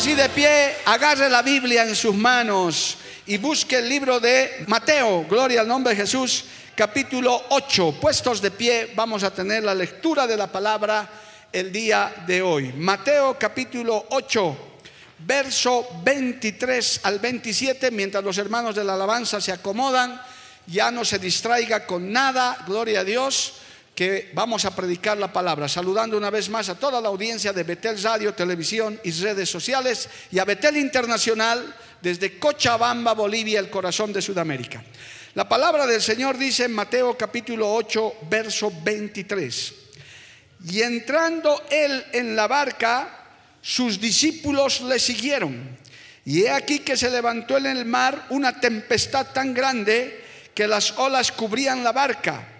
Así de pie, agarre la Biblia en sus manos y busque el libro de Mateo, gloria al nombre de Jesús, capítulo 8. Puestos de pie, vamos a tener la lectura de la palabra el día de hoy. Mateo capítulo 8, verso 23 al 27, mientras los hermanos de la alabanza se acomodan, ya no se distraiga con nada, gloria a Dios, que vamos a predicar la palabra. Saludando una vez más a toda la audiencia de Betel Radio, Televisión y redes sociales y a Betel Internacional desde Cochabamba, Bolivia, el corazón de Sudamérica. La palabra del Señor dice en Mateo capítulo 8, verso 23. Y entrando él en la barca, sus discípulos le siguieron. Y he aquí que se levantó en el mar una tempestad tan grande que las olas cubrían la barca,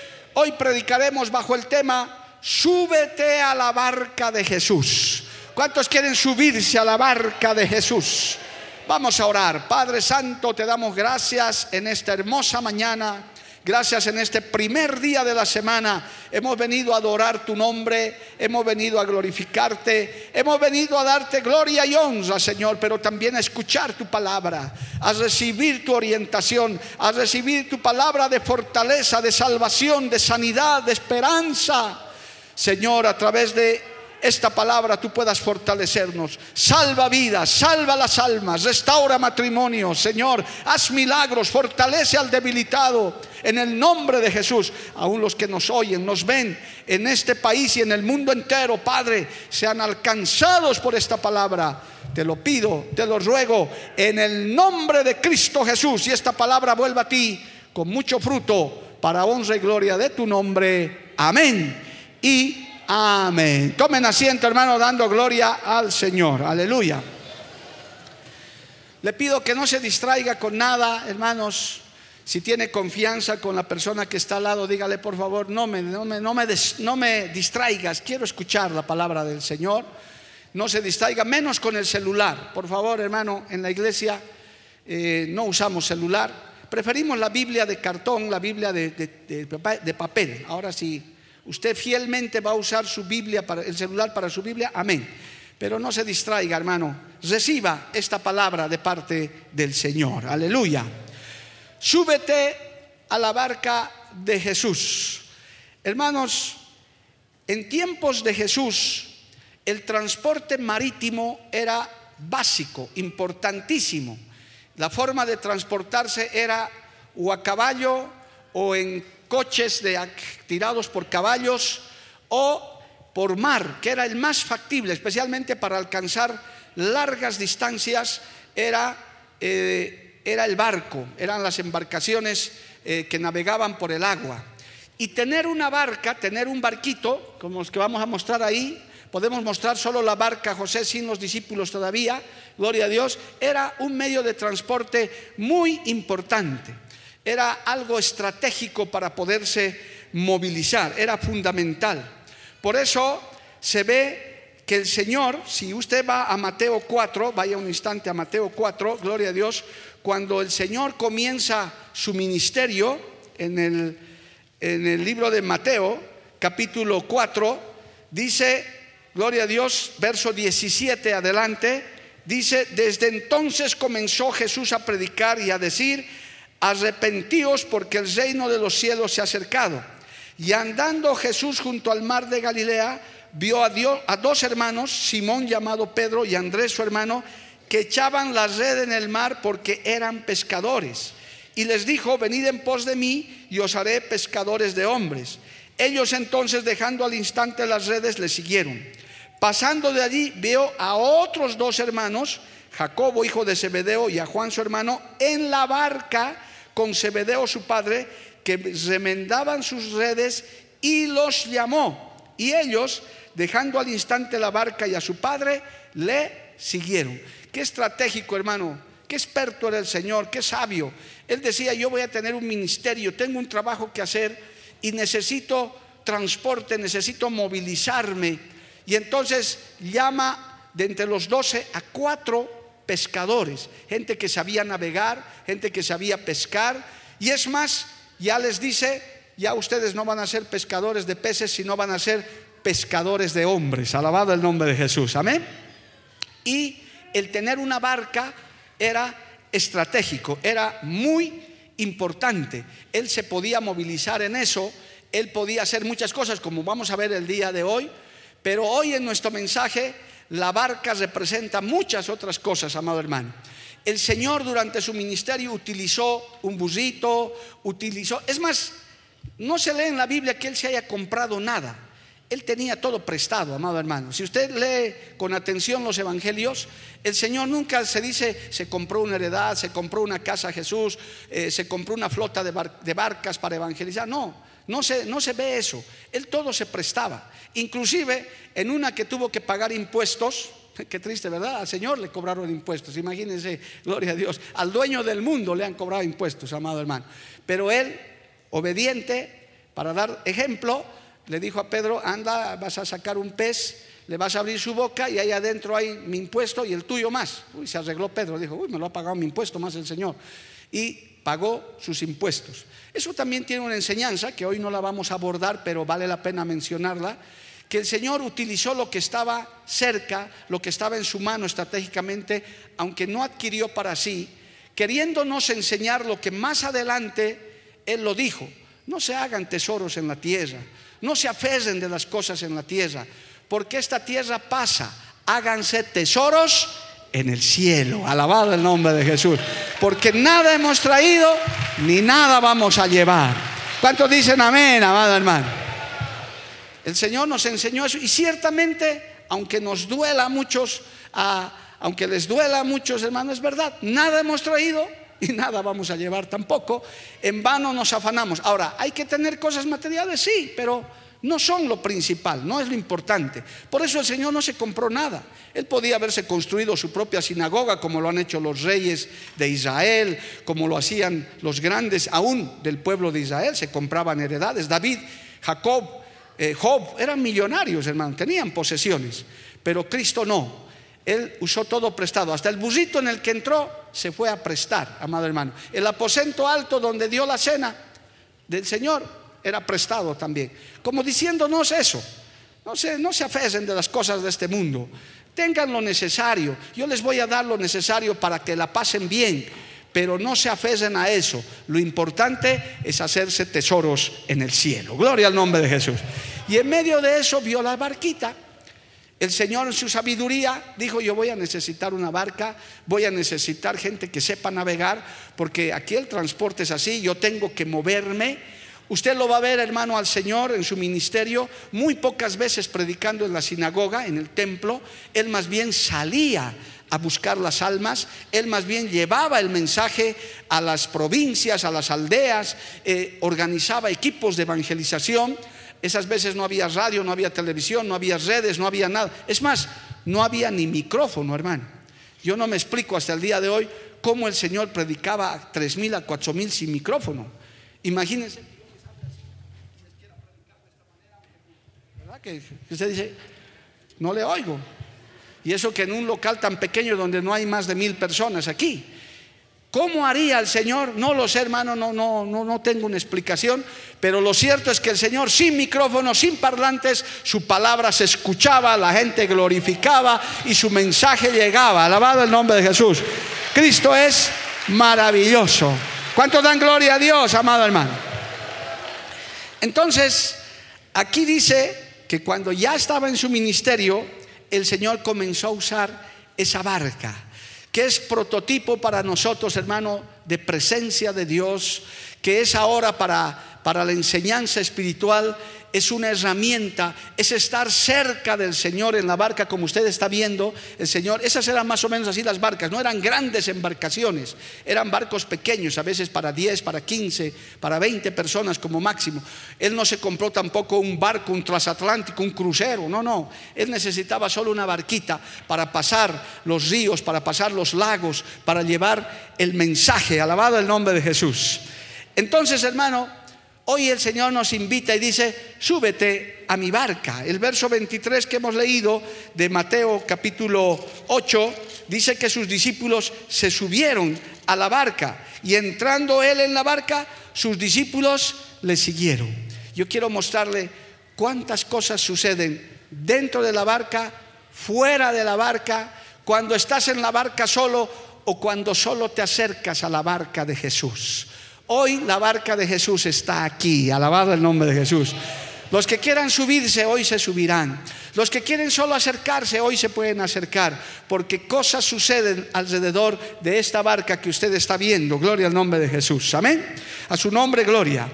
Hoy predicaremos bajo el tema, súbete a la barca de Jesús. ¿Cuántos quieren subirse a la barca de Jesús? Vamos a orar. Padre Santo, te damos gracias en esta hermosa mañana. Gracias en este primer día de la semana. Hemos venido a adorar tu nombre, hemos venido a glorificarte, hemos venido a darte gloria y honra, Señor, pero también a escuchar tu palabra, a recibir tu orientación, a recibir tu palabra de fortaleza, de salvación, de sanidad, de esperanza. Señor, a través de esta palabra tú puedas fortalecernos. Salva vidas, salva las almas, restaura matrimonios, Señor. Haz milagros, fortalece al debilitado. En el nombre de Jesús, aún los que nos oyen, nos ven en este país y en el mundo entero, Padre, sean alcanzados por esta palabra. Te lo pido, te lo ruego, en el nombre de Cristo Jesús. Y esta palabra vuelva a ti con mucho fruto para honra y gloria de tu nombre. Amén. Y Amén. Tomen asiento, hermano, dando gloria al Señor. Aleluya. Le pido que no se distraiga con nada, hermanos. Si tiene confianza con la persona que está al lado, dígale por favor, no me, no me, no me, no me distraigas, quiero escuchar la palabra del Señor. No se distraiga, menos con el celular. Por favor, hermano, en la iglesia eh, no usamos celular. Preferimos la Biblia de cartón, la Biblia de, de, de papel. Ahora sí Usted fielmente va a usar su Biblia, para, el celular para su Biblia, amén. Pero no se distraiga, hermano. Reciba esta palabra de parte del Señor. Aleluya. Súbete a la barca de Jesús. Hermanos, en tiempos de Jesús, el transporte marítimo era básico, importantísimo. La forma de transportarse era o a caballo o en coches de, tirados por caballos o por mar, que era el más factible, especialmente para alcanzar largas distancias, era, eh, era el barco, eran las embarcaciones eh, que navegaban por el agua. Y tener una barca, tener un barquito, como los que vamos a mostrar ahí, podemos mostrar solo la barca José sin los discípulos todavía, gloria a Dios, era un medio de transporte muy importante era algo estratégico para poderse movilizar, era fundamental. Por eso se ve que el Señor, si usted va a Mateo 4, vaya un instante a Mateo 4, gloria a Dios, cuando el Señor comienza su ministerio en el, en el libro de Mateo, capítulo 4, dice, gloria a Dios, verso 17 adelante, dice, desde entonces comenzó Jesús a predicar y a decir, arrepentíos porque el reino de los cielos se ha acercado. Y andando Jesús junto al mar de Galilea, vio a, Dios, a dos hermanos, Simón llamado Pedro y Andrés su hermano, que echaban la red en el mar porque eran pescadores. Y les dijo, venid en pos de mí y os haré pescadores de hombres. Ellos entonces, dejando al instante las redes, le siguieron. Pasando de allí, vio a otros dos hermanos, Jacobo, hijo de Zebedeo, y a Juan, su hermano, en la barca con Zebedeo, su padre, que remendaban sus redes y los llamó. Y ellos, dejando al instante la barca y a su padre, le siguieron. Qué estratégico, hermano. Qué experto era el Señor, qué sabio. Él decía, yo voy a tener un ministerio, tengo un trabajo que hacer y necesito transporte, necesito movilizarme. Y entonces llama de entre los doce a cuatro pescadores, gente que sabía navegar, gente que sabía pescar. Y es más, ya les dice, ya ustedes no van a ser pescadores de peces, sino van a ser pescadores de hombres. Alabado el nombre de Jesús. Amén. Y el tener una barca era estratégico, era muy importante. Él se podía movilizar en eso, él podía hacer muchas cosas, como vamos a ver el día de hoy, pero hoy en nuestro mensaje la barca representa muchas otras cosas, amado hermano. El Señor durante su ministerio utilizó un busito, utilizó, es más, no se lee en la Biblia que Él se haya comprado nada. Él tenía todo prestado, amado hermano. Si usted lee con atención los evangelios, el Señor nunca se dice, se compró una heredad, se compró una casa a Jesús, eh, se compró una flota de, de, barcas para evangelizar. No, no se, no se ve eso. Él todo se prestaba. Inclusive en una que tuvo que pagar impuestos, Qué triste, ¿verdad? Al Señor le cobraron impuestos. Imagínense, gloria a Dios. Al dueño del mundo le han cobrado impuestos, amado hermano. Pero él, obediente, para dar ejemplo, le dijo a Pedro, anda, vas a sacar un pez, le vas a abrir su boca y ahí adentro hay mi impuesto y el tuyo más. Uy, se arregló Pedro, dijo, uy, me lo ha pagado mi impuesto más el Señor. Y pagó sus impuestos. Eso también tiene una enseñanza que hoy no la vamos a abordar, pero vale la pena mencionarla, que el Señor utilizó lo que estaba cerca, lo que estaba en su mano estratégicamente, aunque no adquirió para sí, queriéndonos enseñar lo que más adelante Él lo dijo. No se hagan tesoros en la tierra, no se aferren de las cosas en la tierra, porque esta tierra pasa. Háganse tesoros en el cielo. Alabado el nombre de Jesús. Porque nada hemos traído ni nada vamos a llevar. ¿Cuántos dicen amén, amado hermano? El Señor nos enseñó eso y ciertamente, aunque nos duela a muchos, aunque les duela a muchos hermanos, es verdad, nada hemos traído y nada vamos a llevar tampoco. En vano nos afanamos. Ahora, hay que tener cosas materiales, sí, pero no son lo principal, no es lo importante. Por eso el Señor no se compró nada. Él podía haberse construido su propia sinagoga como lo han hecho los reyes de Israel, como lo hacían los grandes aún del pueblo de Israel, se compraban heredades. David, Jacob, eh, Job eran millonarios, hermano, tenían posesiones, pero Cristo no. Él usó todo prestado. Hasta el busito en el que entró se fue a prestar, amado hermano. El aposento alto donde dio la cena del Señor era prestado también. Como diciéndonos eso. No se, no se de las cosas de este mundo. Tengan lo necesario. Yo les voy a dar lo necesario para que la pasen bien. Pero no se afecen a eso. Lo importante es hacerse tesoros en el cielo. Gloria al nombre de Jesús. Y en medio de eso vio la barquita el Señor en su sabiduría dijo, yo voy a necesitar una barca, voy a necesitar gente que sepa navegar, porque aquí el transporte es así, yo tengo que moverme. Usted lo va a ver, hermano, al Señor en su ministerio, muy pocas veces predicando en la sinagoga, en el templo. Él más bien salía a buscar las almas, él más bien llevaba el mensaje a las provincias, a las aldeas, eh, organizaba equipos de evangelización. Esas veces no había radio, no había televisión, no había redes, no había nada. Es más, no había ni micrófono, hermano. Yo no me explico hasta el día de hoy cómo el Señor predicaba a tres mil, a cuatro mil sin micrófono. Imagínense. Que usted dice, no le oigo. Y eso que en un local tan pequeño donde no hay más de mil personas aquí. ¿Cómo haría el Señor? No lo sé, hermano, no, no, no, no tengo una explicación, pero lo cierto es que el Señor sin micrófono, sin parlantes, su palabra se escuchaba, la gente glorificaba y su mensaje llegaba. Alabado el nombre de Jesús. Cristo es maravilloso. ¿Cuánto dan gloria a Dios, amado hermano? Entonces, aquí dice que cuando ya estaba en su ministerio, el Señor comenzó a usar esa barca, que es prototipo para nosotros, hermano, de presencia de Dios, que es ahora para, para la enseñanza espiritual es una herramienta, es estar cerca del Señor en la barca, como usted está viendo, el Señor, esas eran más o menos así las barcas, no eran grandes embarcaciones, eran barcos pequeños, a veces para 10, para 15, para 20 personas como máximo. Él no se compró tampoco un barco, un transatlántico, un crucero, no, no, él necesitaba solo una barquita para pasar los ríos, para pasar los lagos, para llevar el mensaje, alabado el nombre de Jesús. Entonces, hermano, Hoy el Señor nos invita y dice, súbete a mi barca. El verso 23 que hemos leído de Mateo capítulo 8 dice que sus discípulos se subieron a la barca y entrando él en la barca, sus discípulos le siguieron. Yo quiero mostrarle cuántas cosas suceden dentro de la barca, fuera de la barca, cuando estás en la barca solo o cuando solo te acercas a la barca de Jesús. Hoy la barca de Jesús está aquí, alabado el nombre de Jesús. Los que quieran subirse hoy se subirán. Los que quieren solo acercarse hoy se pueden acercar, porque cosas suceden alrededor de esta barca que usted está viendo. Gloria al nombre de Jesús. Amén. A su nombre, gloria.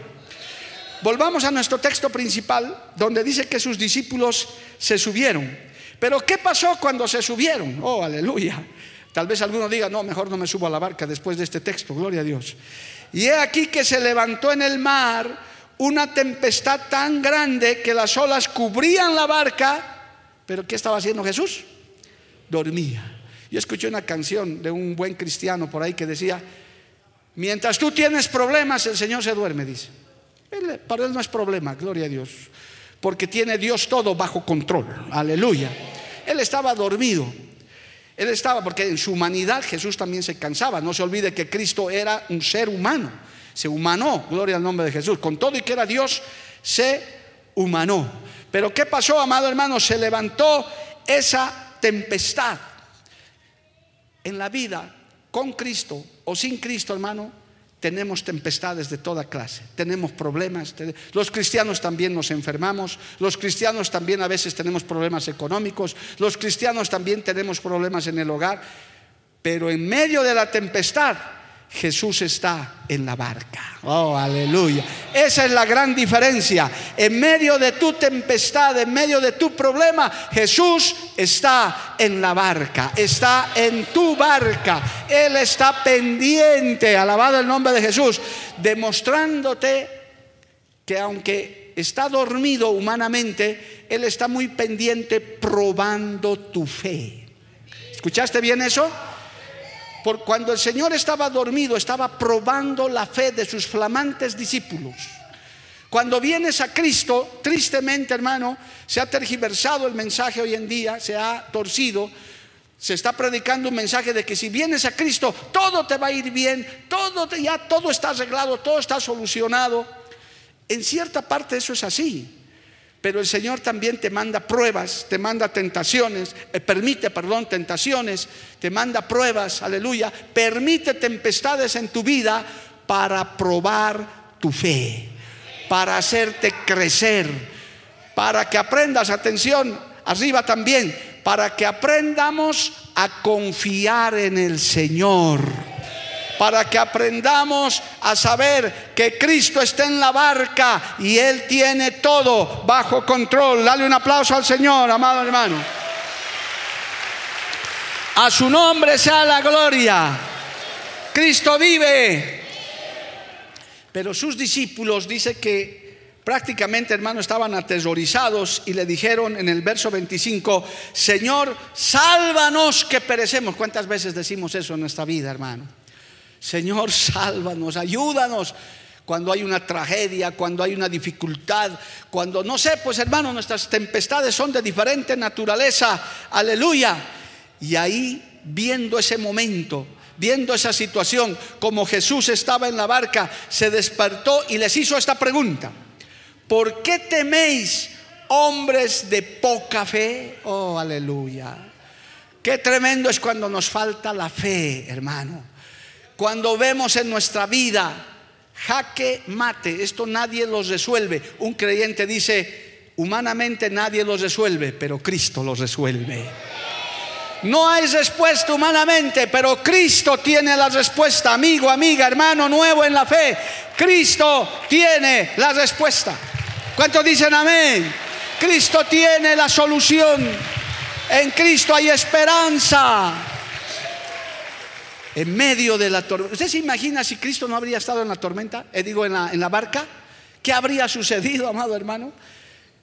Volvamos a nuestro texto principal, donde dice que sus discípulos se subieron. Pero ¿qué pasó cuando se subieron? Oh, aleluya. Tal vez alguno diga, no, mejor no me subo a la barca después de este texto. Gloria a Dios. Y he aquí que se levantó en el mar una tempestad tan grande que las olas cubrían la barca. Pero ¿qué estaba haciendo Jesús? Dormía. Yo escuché una canción de un buen cristiano por ahí que decía, mientras tú tienes problemas, el Señor se duerme, dice. para él no es problema, gloria a Dios, porque tiene Dios todo bajo control, aleluya. Él estaba dormido. Él estaba, porque en su humanidad Jesús también se cansaba. No se olvide que Cristo era un ser humano. Se humanó, gloria al nombre de Jesús. Con todo y que era Dios, se humanó. Pero ¿qué pasó, amado hermano? Se levantó esa tempestad en la vida con Cristo o sin Cristo, hermano tenemos tempestades de toda clase, tenemos problemas. Los cristianos también nos enfermamos, los cristianos también a veces tenemos problemas económicos, los cristianos también tenemos problemas en el hogar, pero en medio de la tempestad Jesús está en la barca. Oh, aleluya. Esa es la gran diferencia. En medio de tu tempestad, en medio de tu problema, Jesús está en la barca, está en tu barca. Él está pendiente, alabado el nombre de Jesús, demostrándote que aunque está dormido humanamente, Él está muy pendiente probando tu fe. ¿Escuchaste bien eso? Cuando el Señor estaba dormido, estaba probando la fe de sus flamantes discípulos. Cuando vienes a Cristo, tristemente hermano, se ha tergiversado el mensaje hoy en día, se ha torcido. Se está predicando un mensaje de que si vienes a Cristo, todo te va a ir bien, todo ya todo está arreglado, todo está solucionado. En cierta parte eso es así. Pero el Señor también te manda pruebas, te manda tentaciones, eh, permite, perdón, tentaciones, te manda pruebas, aleluya, permite tempestades en tu vida para probar tu fe, para hacerte crecer, para que aprendas, atención, arriba también, para que aprendamos a confiar en el Señor para que aprendamos a saber que Cristo está en la barca y Él tiene todo bajo control. Dale un aplauso al Señor, amado hermano. A su nombre sea la gloria. Cristo vive. Pero sus discípulos dice que prácticamente, hermano, estaban aterrorizados y le dijeron en el verso 25, Señor, sálvanos que perecemos. ¿Cuántas veces decimos eso en nuestra vida, hermano? Señor, sálvanos, ayúdanos cuando hay una tragedia, cuando hay una dificultad, cuando no sé, pues hermano, nuestras tempestades son de diferente naturaleza, aleluya. Y ahí, viendo ese momento, viendo esa situación, como Jesús estaba en la barca, se despertó y les hizo esta pregunta, ¿por qué teméis hombres de poca fe? Oh, aleluya. Qué tremendo es cuando nos falta la fe, hermano Cuando vemos en nuestra vida jaque mate, esto nadie lo resuelve. Un creyente dice, humanamente nadie lo resuelve, pero Cristo lo resuelve. No hay respuesta humanamente, pero Cristo tiene la respuesta, amigo, amiga, hermano nuevo en la fe. Cristo tiene la respuesta. ¿Cuántos dicen amén? Cristo tiene la solución. En Cristo hay esperanza. En medio de la tormenta. ¿Usted se imagina si Cristo no habría estado en la tormenta? Eh, digo, en la, en la barca. ¿Qué habría sucedido, amado hermano?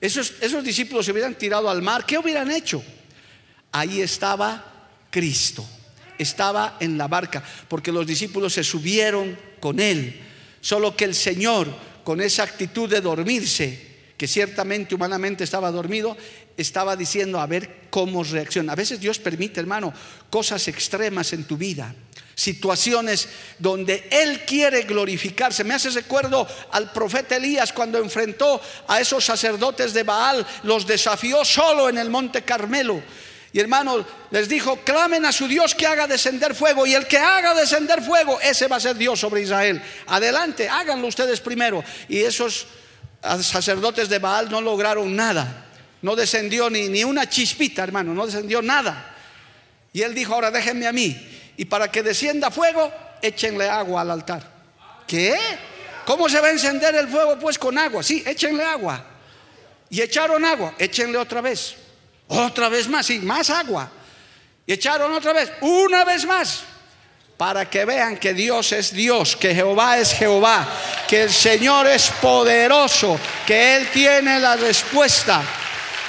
Esos, esos discípulos se hubieran tirado al mar. ¿Qué hubieran hecho? Ahí estaba Cristo. Estaba en la barca. Porque los discípulos se subieron con él. Solo que el Señor, con esa actitud de dormirse, que ciertamente humanamente estaba dormido, estaba diciendo a ver cómo reacciona. A veces Dios permite, hermano, cosas extremas en tu vida situaciones donde Él quiere glorificarse. Me hace recuerdo al profeta Elías cuando enfrentó a esos sacerdotes de Baal, los desafió solo en el monte Carmelo. Y hermano, les dijo, clamen a su Dios que haga descender fuego. Y el que haga descender fuego, ese va a ser Dios sobre Israel. Adelante, háganlo ustedes primero. Y esos sacerdotes de Baal no lograron nada. No descendió ni, ni una chispita, hermano, no descendió nada. Y él dijo, ahora déjenme a mí. Y para que descienda fuego, échenle agua al altar. ¿Qué? ¿Cómo se va a encender el fuego? Pues con agua. Sí, échenle agua. Y echaron agua, échenle otra vez. Otra vez más, sí, más agua. Y echaron otra vez, una vez más, para que vean que Dios es Dios, que Jehová es Jehová, que el Señor es poderoso, que Él tiene la respuesta.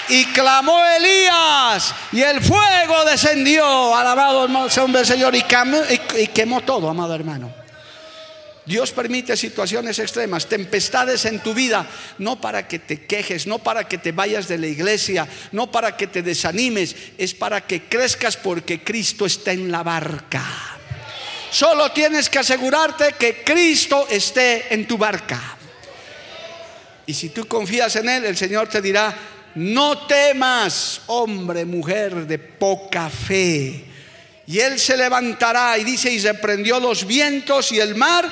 Y clamó Elías y el fuego descendió, alabado el Señor, y y quemó todo, amado hermano. Dios permite situaciones extremas, tempestades en tu vida, no para que te quejes, no para que te vayas de la iglesia, no para que te desanimes, es para que crezcas porque Cristo está en la barca. Solo tienes que asegurarte que Cristo esté en tu barca. Y si tú confías en Él, el Señor te dirá, no temas, hombre, mujer de poca fe. Y Él se levantará y dice, y reprendió los vientos y el mar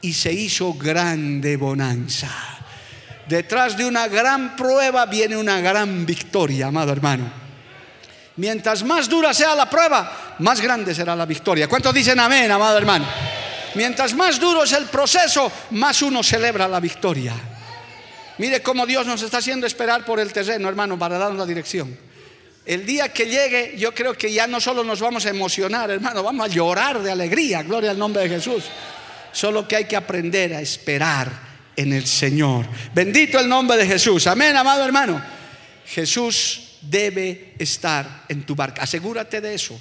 y se hizo grande bonanza. Detrás de una gran prueba viene una gran victoria, amado hermano. Mientras más dura sea la prueba, más grande será la victoria. ¿Cuántos dicen amén, amado hermano? Mientras más duro es el proceso, más uno celebra la victoria. Mire cómo Dios nos está haciendo esperar por el terreno, hermano, para darnos la dirección. El día que llegue, yo creo que ya no solo nos vamos a emocionar, hermano, vamos a llorar de alegría. Gloria al nombre de Jesús. Solo que hay que aprender a esperar en el Señor. Bendito el nombre de Jesús. Amén, amado hermano. Jesús debe estar en tu barca. Asegúrate de eso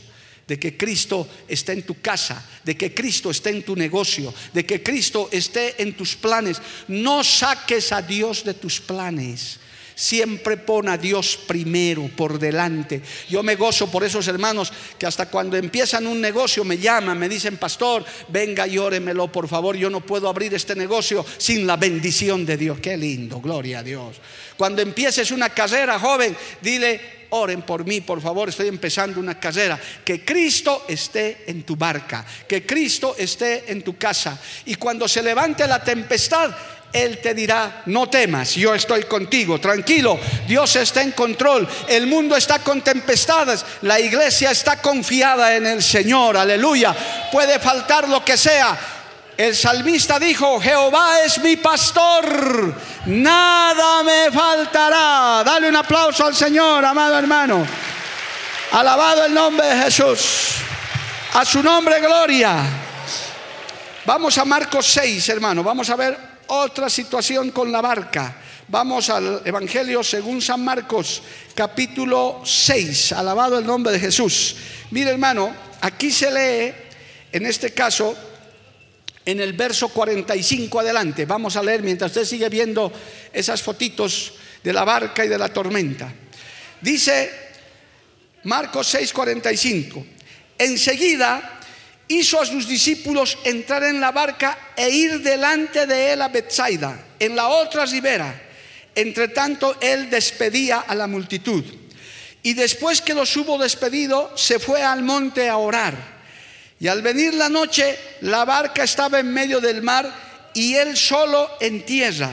de que Cristo esté en tu casa, de que Cristo esté en tu negocio, de que Cristo esté en tus planes. No saques a Dios de tus planes. Siempre pon a Dios primero, por delante. Yo me gozo por esos hermanos que hasta cuando empiezan un negocio me llaman, me dicen, pastor, venga y óremelo, por favor. Yo no puedo abrir este negocio sin la bendición de Dios. Qué lindo, gloria a Dios. Cuando empieces una carrera, joven, dile, oren por mí, por favor, estoy empezando una carrera. Que Cristo esté en tu barca, que Cristo esté en tu casa. Y cuando se levante la tempestad, él te dirá, no temas, yo estoy contigo, tranquilo, Dios está en control, el mundo está con tempestades, la iglesia está confiada en el Señor, aleluya, puede faltar lo que sea. El salmista dijo, Jehová es mi pastor, nada me faltará. Dale un aplauso al Señor, amado hermano. Alabado el nombre de Jesús. A su nombre, gloria. Vamos a Marcos 6, hermano. Vamos a ver otra situación con la barca. Vamos al Evangelio según San Marcos, capítulo 6. Alabado el nombre de Jesús. Mire hermano, aquí se lee, en este caso, en el verso 45 adelante. Vamos a leer mientras usted sigue viendo esas fotitos de la barca y de la tormenta. Dice Marcos 6, 45. Enseguida hizo a sus discípulos entrar en la barca e ir delante de él a Bethsaida, en la otra ribera. Entre tanto, él despedía a la multitud. Y después que los hubo despedido, se fue al monte a orar. Y al venir la noche, la barca estaba en medio del mar y él solo en tierra.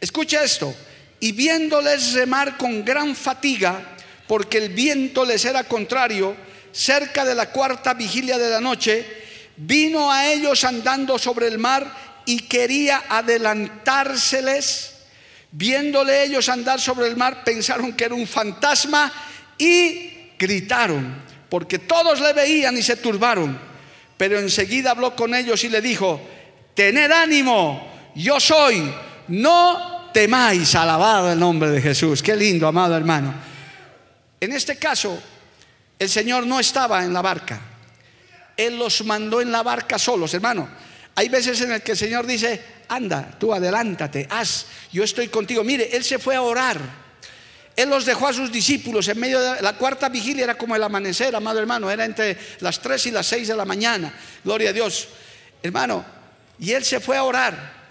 Escucha esto. Y viéndoles remar con gran fatiga, porque el viento les era contrario, cerca de la cuarta vigilia de la noche, vino a ellos andando sobre el mar y quería adelantárseles. Viéndole ellos andar sobre el mar, pensaron que era un fantasma y gritaron, porque todos le veían y se turbaron. Pero enseguida habló con ellos y le dijo, tened ánimo, yo soy, no temáis, alabado el nombre de Jesús. Qué lindo, amado hermano. En este caso, el Señor no estaba en la barca. Él los mandó en la barca solos, hermano. Hay veces en el que el Señor dice, anda, tú adelántate, haz, yo estoy contigo. Mire, Él se fue a orar. Él los dejó a sus discípulos en medio de la cuarta vigilia, era como el amanecer, amado hermano, era entre las 3 y las 6 de la mañana. Gloria a Dios. Hermano, y Él se fue a orar.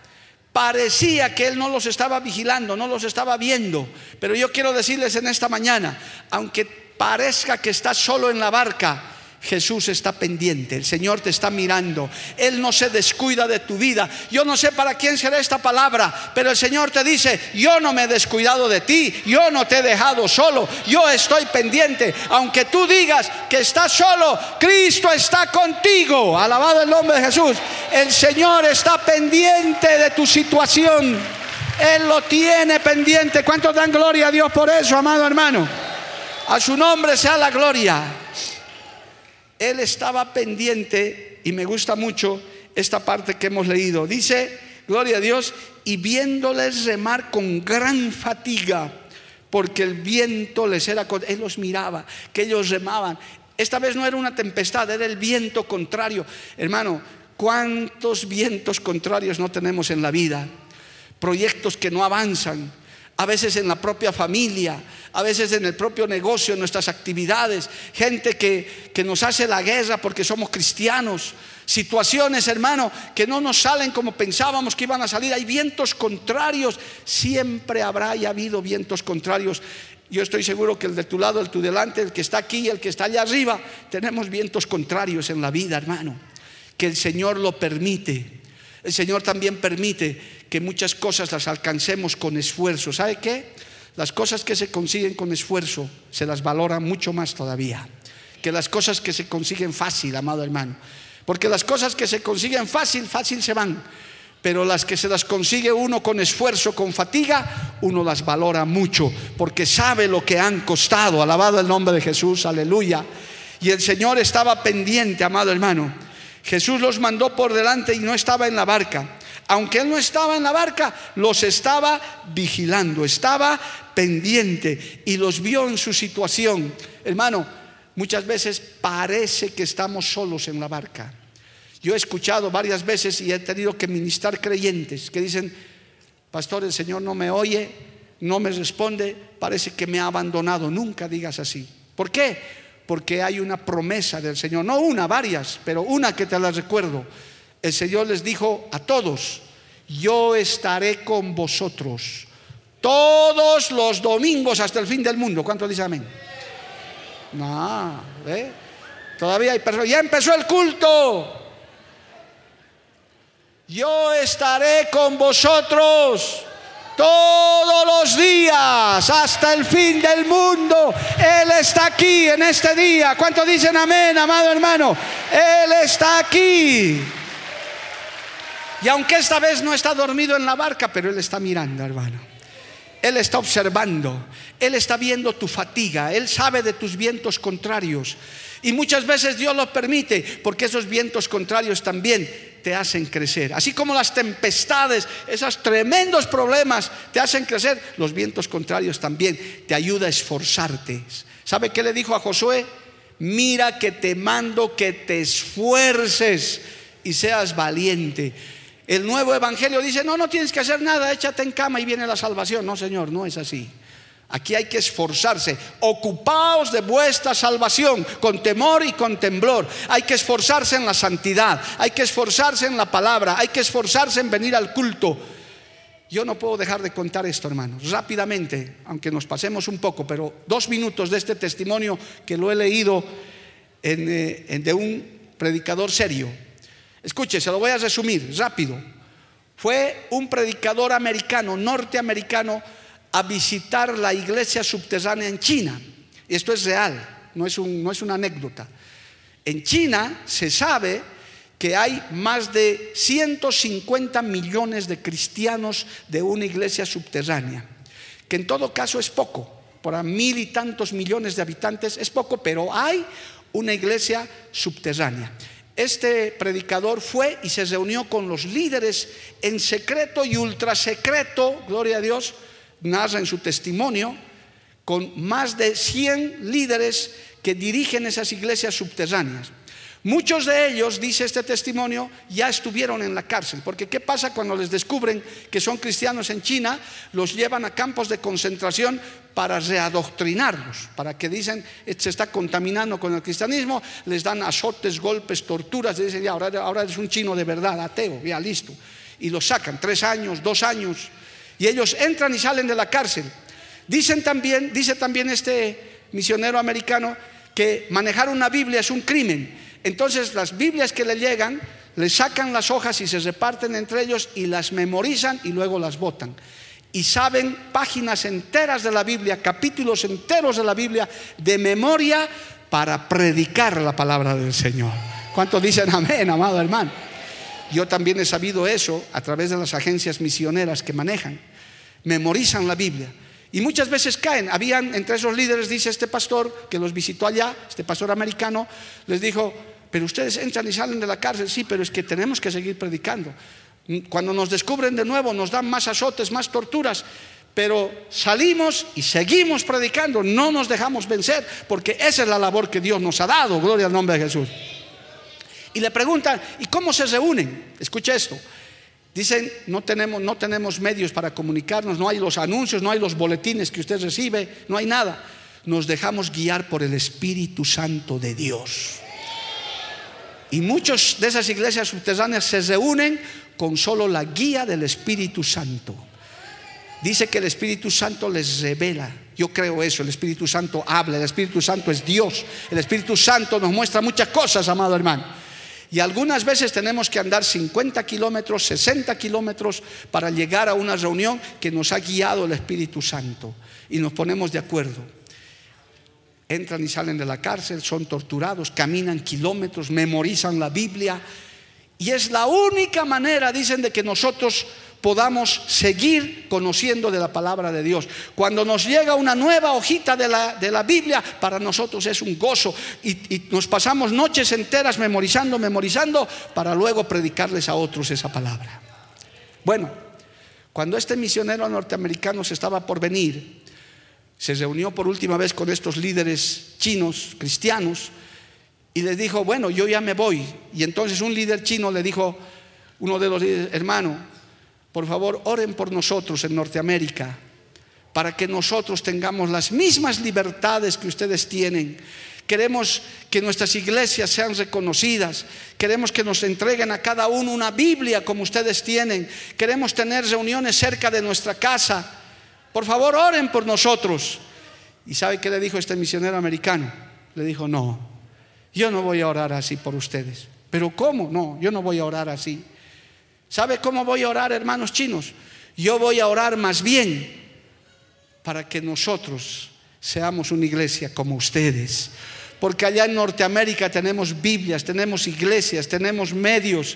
Parecía que Él no los estaba vigilando, no los estaba viendo. Pero yo quiero decirles en esta mañana, aunque parezca que estás solo en la barca, Jesús está pendiente, el Señor te está mirando, Él no se descuida de tu vida. Yo no sé para quién será esta palabra, pero el Señor te dice, yo no me he descuidado de ti, yo no te he dejado solo, yo estoy pendiente. Aunque tú digas que estás solo, Cristo está contigo. Alabado el nombre de Jesús. El Señor está pendiente de tu situación. Él lo tiene pendiente. ¿Cuántos dan gloria a Dios por eso, amado hermano? A su nombre sea la gloria él estaba pendiente, y me gusta mucho esta parte que hemos leído. Dice, gloria a Dios, y viéndoles remar con gran fatiga, porque el viento les era, él los miraba, que ellos remaban. Esta vez no era una tempestad, era el viento contrario. Hermano, ¿cuántos vientos contrarios no tenemos en la vida? Proyectos que no avanzan, a veces en la propia familia, a veces en el propio negocio, en nuestras actividades, gente que, que, nos hace la guerra porque somos cristianos, situaciones, hermano, que no nos salen como pensábamos que iban a salir, hay vientos contrarios, siempre habrá y ha habido vientos contrarios. Yo estoy seguro que el de tu lado, el tu delante, el que está aquí, el que está allá arriba, tenemos vientos contrarios en la vida, hermano, que el Señor lo permite. El Señor también permite que muchas cosas las alcancemos con esfuerzo. ¿Sabe qué? Las cosas que se consiguen con esfuerzo se las valora mucho más todavía que las cosas que se consiguen fácil, amado hermano. Porque las cosas que se consiguen fácil, fácil se van. Pero las que se las consigue uno con esfuerzo, con fatiga, uno las valora mucho, porque sabe lo que han costado. Alabado el nombre de Jesús, aleluya. Y el Señor estaba pendiente, amado hermano. Jesús los mandó por delante y no estaba en la barca aunque él no estaba en la barca, los estaba vigilando, estaba pendiente y los vio en su situación. Hermano, muchas veces parece que estamos solos en la barca. Yo he escuchado varias veces y he tenido que ministrar creyentes que dicen, pastor, el Señor no me oye, no me responde, parece que me ha abandonado. Nunca digas así. ¿Por qué? Porque hay una promesa del Señor, no una, varias, pero una que te la recuerdo el Señor les dijo a todos, yo estaré con vosotros todos los domingos hasta el fin del mundo. ¿Cuánto dice amén? No, ¿eh? Todavía hay personas. Ya empezó el culto. Yo estaré con vosotros todos los días hasta el fin del mundo. Él está aquí en este día. ¿Cuánto dicen amén, amado hermano? Él está aquí. Y aunque esta vez no está dormido en la barca, pero Él está mirando, hermano. Él está observando, Él está viendo tu fatiga, Él sabe de tus vientos contrarios. Y muchas veces Dios lo permite porque esos vientos contrarios también te hacen crecer. Así como las tempestades, esos tremendos problemas te hacen crecer, los vientos contrarios también te ayuda a esforzarte. ¿Sabe qué le dijo a Josué? Mira que te mando que te esfuerces y seas valiente. El nuevo evangelio dice, no, no tienes que hacer nada, échate en cama y viene la salvación. No, Señor, no es así. Aquí hay que esforzarse. Ocupaos de vuestra salvación con temor y con temblor. Hay que esforzarse en la santidad. Hay que esforzarse en la palabra. Hay que esforzarse en venir al culto. Yo no puedo dejar de contar esto, hermanos. Rápidamente, aunque nos pasemos un poco, pero dos minutos de este testimonio que lo he leído en, eh, de un predicador serio. Escuche, se lo voy a resumir rápido. Fue un predicador americano, norteamericano, a visitar la iglesia subterránea en China. Esto es real, no es, no es una anécdota. En China se sabe que hay más de 150 millones de cristianos de una iglesia subterránea, que en todo caso es poco, para mil y tantos millones de habitantes es poco, pero hay una iglesia subterránea. Este predicador fue y se reunió con los líderes en secreto y ultra secreto, gloria a Dios, narra en su testimonio, con más de 100 líderes que dirigen esas iglesias subterráneas. Muchos de ellos, dice este testimonio, ya estuvieron en la cárcel, porque ¿qué pasa cuando les descubren que son cristianos en China? Los llevan a campos de concentración para readoctrinarlos, para que dicen, se está contaminando con el cristianismo, les dan azotes, golpes, torturas, y dicen, ya, ahora, ahora un chino de verdad, ateo, ya listo. Y los sacan, tres años, dos años, y ellos entran y salen de la cárcel. Dicen también, dice también este misionero americano, que manejar una Biblia es un crimen. Entonces las Biblias que le llegan, le sacan las hojas y se reparten entre ellos y las memorizan y luego las botan. Y saben páginas enteras de la Biblia, capítulos enteros de la Biblia de memoria para predicar la palabra del Señor. ¿Cuántos dicen amén, amado hermano? Yo también he sabido eso a través de las agencias misioneras que manejan. Memorizan la Biblia. Y muchas veces caen. Habían entre esos líderes, dice este pastor que los visitó allá, este pastor americano, les dijo, pero ustedes entran y salen de la cárcel, sí, pero es que tenemos que seguir predicando. Cuando nos descubren de nuevo, nos dan más azotes, más torturas, pero salimos y seguimos predicando, no nos dejamos vencer, porque esa es la labor que Dios nos ha dado, gloria al nombre de Jesús. Y le preguntan, ¿y cómo se reúnen? Escucha esto. Dicen, no tenemos, no tenemos medios para comunicarnos, no hay los anuncios, no hay los boletines que usted recibe, no hay nada. Nos dejamos guiar por el Espíritu Santo de Dios. Y muchas de esas iglesias subterráneas se reúnen con solo la guía del Espíritu Santo. Dice que el Espíritu Santo les revela. Yo creo eso, el Espíritu Santo habla, el Espíritu Santo es Dios. El Espíritu Santo nos muestra muchas cosas, amado hermano. Y algunas veces tenemos que andar 50 kilómetros, 60 kilómetros para llegar a una reunión que nos ha guiado el Espíritu Santo. Y nos ponemos de acuerdo entran y salen de la cárcel, son torturados, caminan kilómetros, memorizan la Biblia. Y es la única manera, dicen, de que nosotros podamos seguir conociendo de la palabra de Dios. Cuando nos llega una nueva hojita de la, de la Biblia, para nosotros es un gozo. Y, y, nos pasamos noches enteras memorizando, memorizando, para luego predicarles a otros esa palabra. Bueno, cuando este misionero norteamericano se estaba por venir, se reunió por última vez con estos líderes chinos, cristianos, y les dijo, bueno, yo ya me voy. Y entonces un líder chino le dijo, uno de los líderes, hermano, por favor, oren por nosotros en Norteamérica, para que nosotros tengamos las mismas libertades que ustedes tienen. Queremos que nuestras iglesias sean reconocidas. Queremos que nos entreguen a cada uno una Biblia como ustedes tienen. Queremos tener reuniones cerca de nuestra casa. Por favor, oren por nosotros. ¿Y sabe qué le dijo este misionero americano? Le dijo, no, yo no voy a orar así por ustedes. ¿Pero cómo? No, yo no voy a orar así. ¿Sabe cómo voy a orar, hermanos chinos? Yo voy a orar más bien para que nosotros seamos una iglesia como ustedes. Porque allá en Norteamérica tenemos Biblias, tenemos iglesias, tenemos medios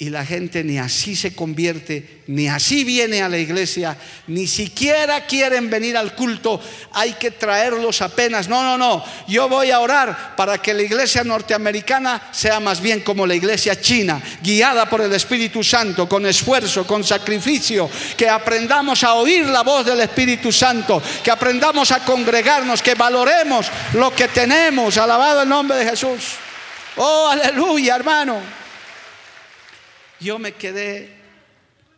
y la gente ni así se convierte, ni así viene a la iglesia, ni siquiera quieren venir al culto, hay que traerlos apenas. No, no, no, yo voy a orar para que la iglesia norteamericana sea más bien como la iglesia china, guiada por el Espíritu Santo, con esfuerzo, con sacrificio, que aprendamos a oír la voz del Espíritu Santo, que aprendamos a congregarnos, que valoremos lo que tenemos. Alabado el nombre de Jesús. Oh, aleluya, hermano yo me quedé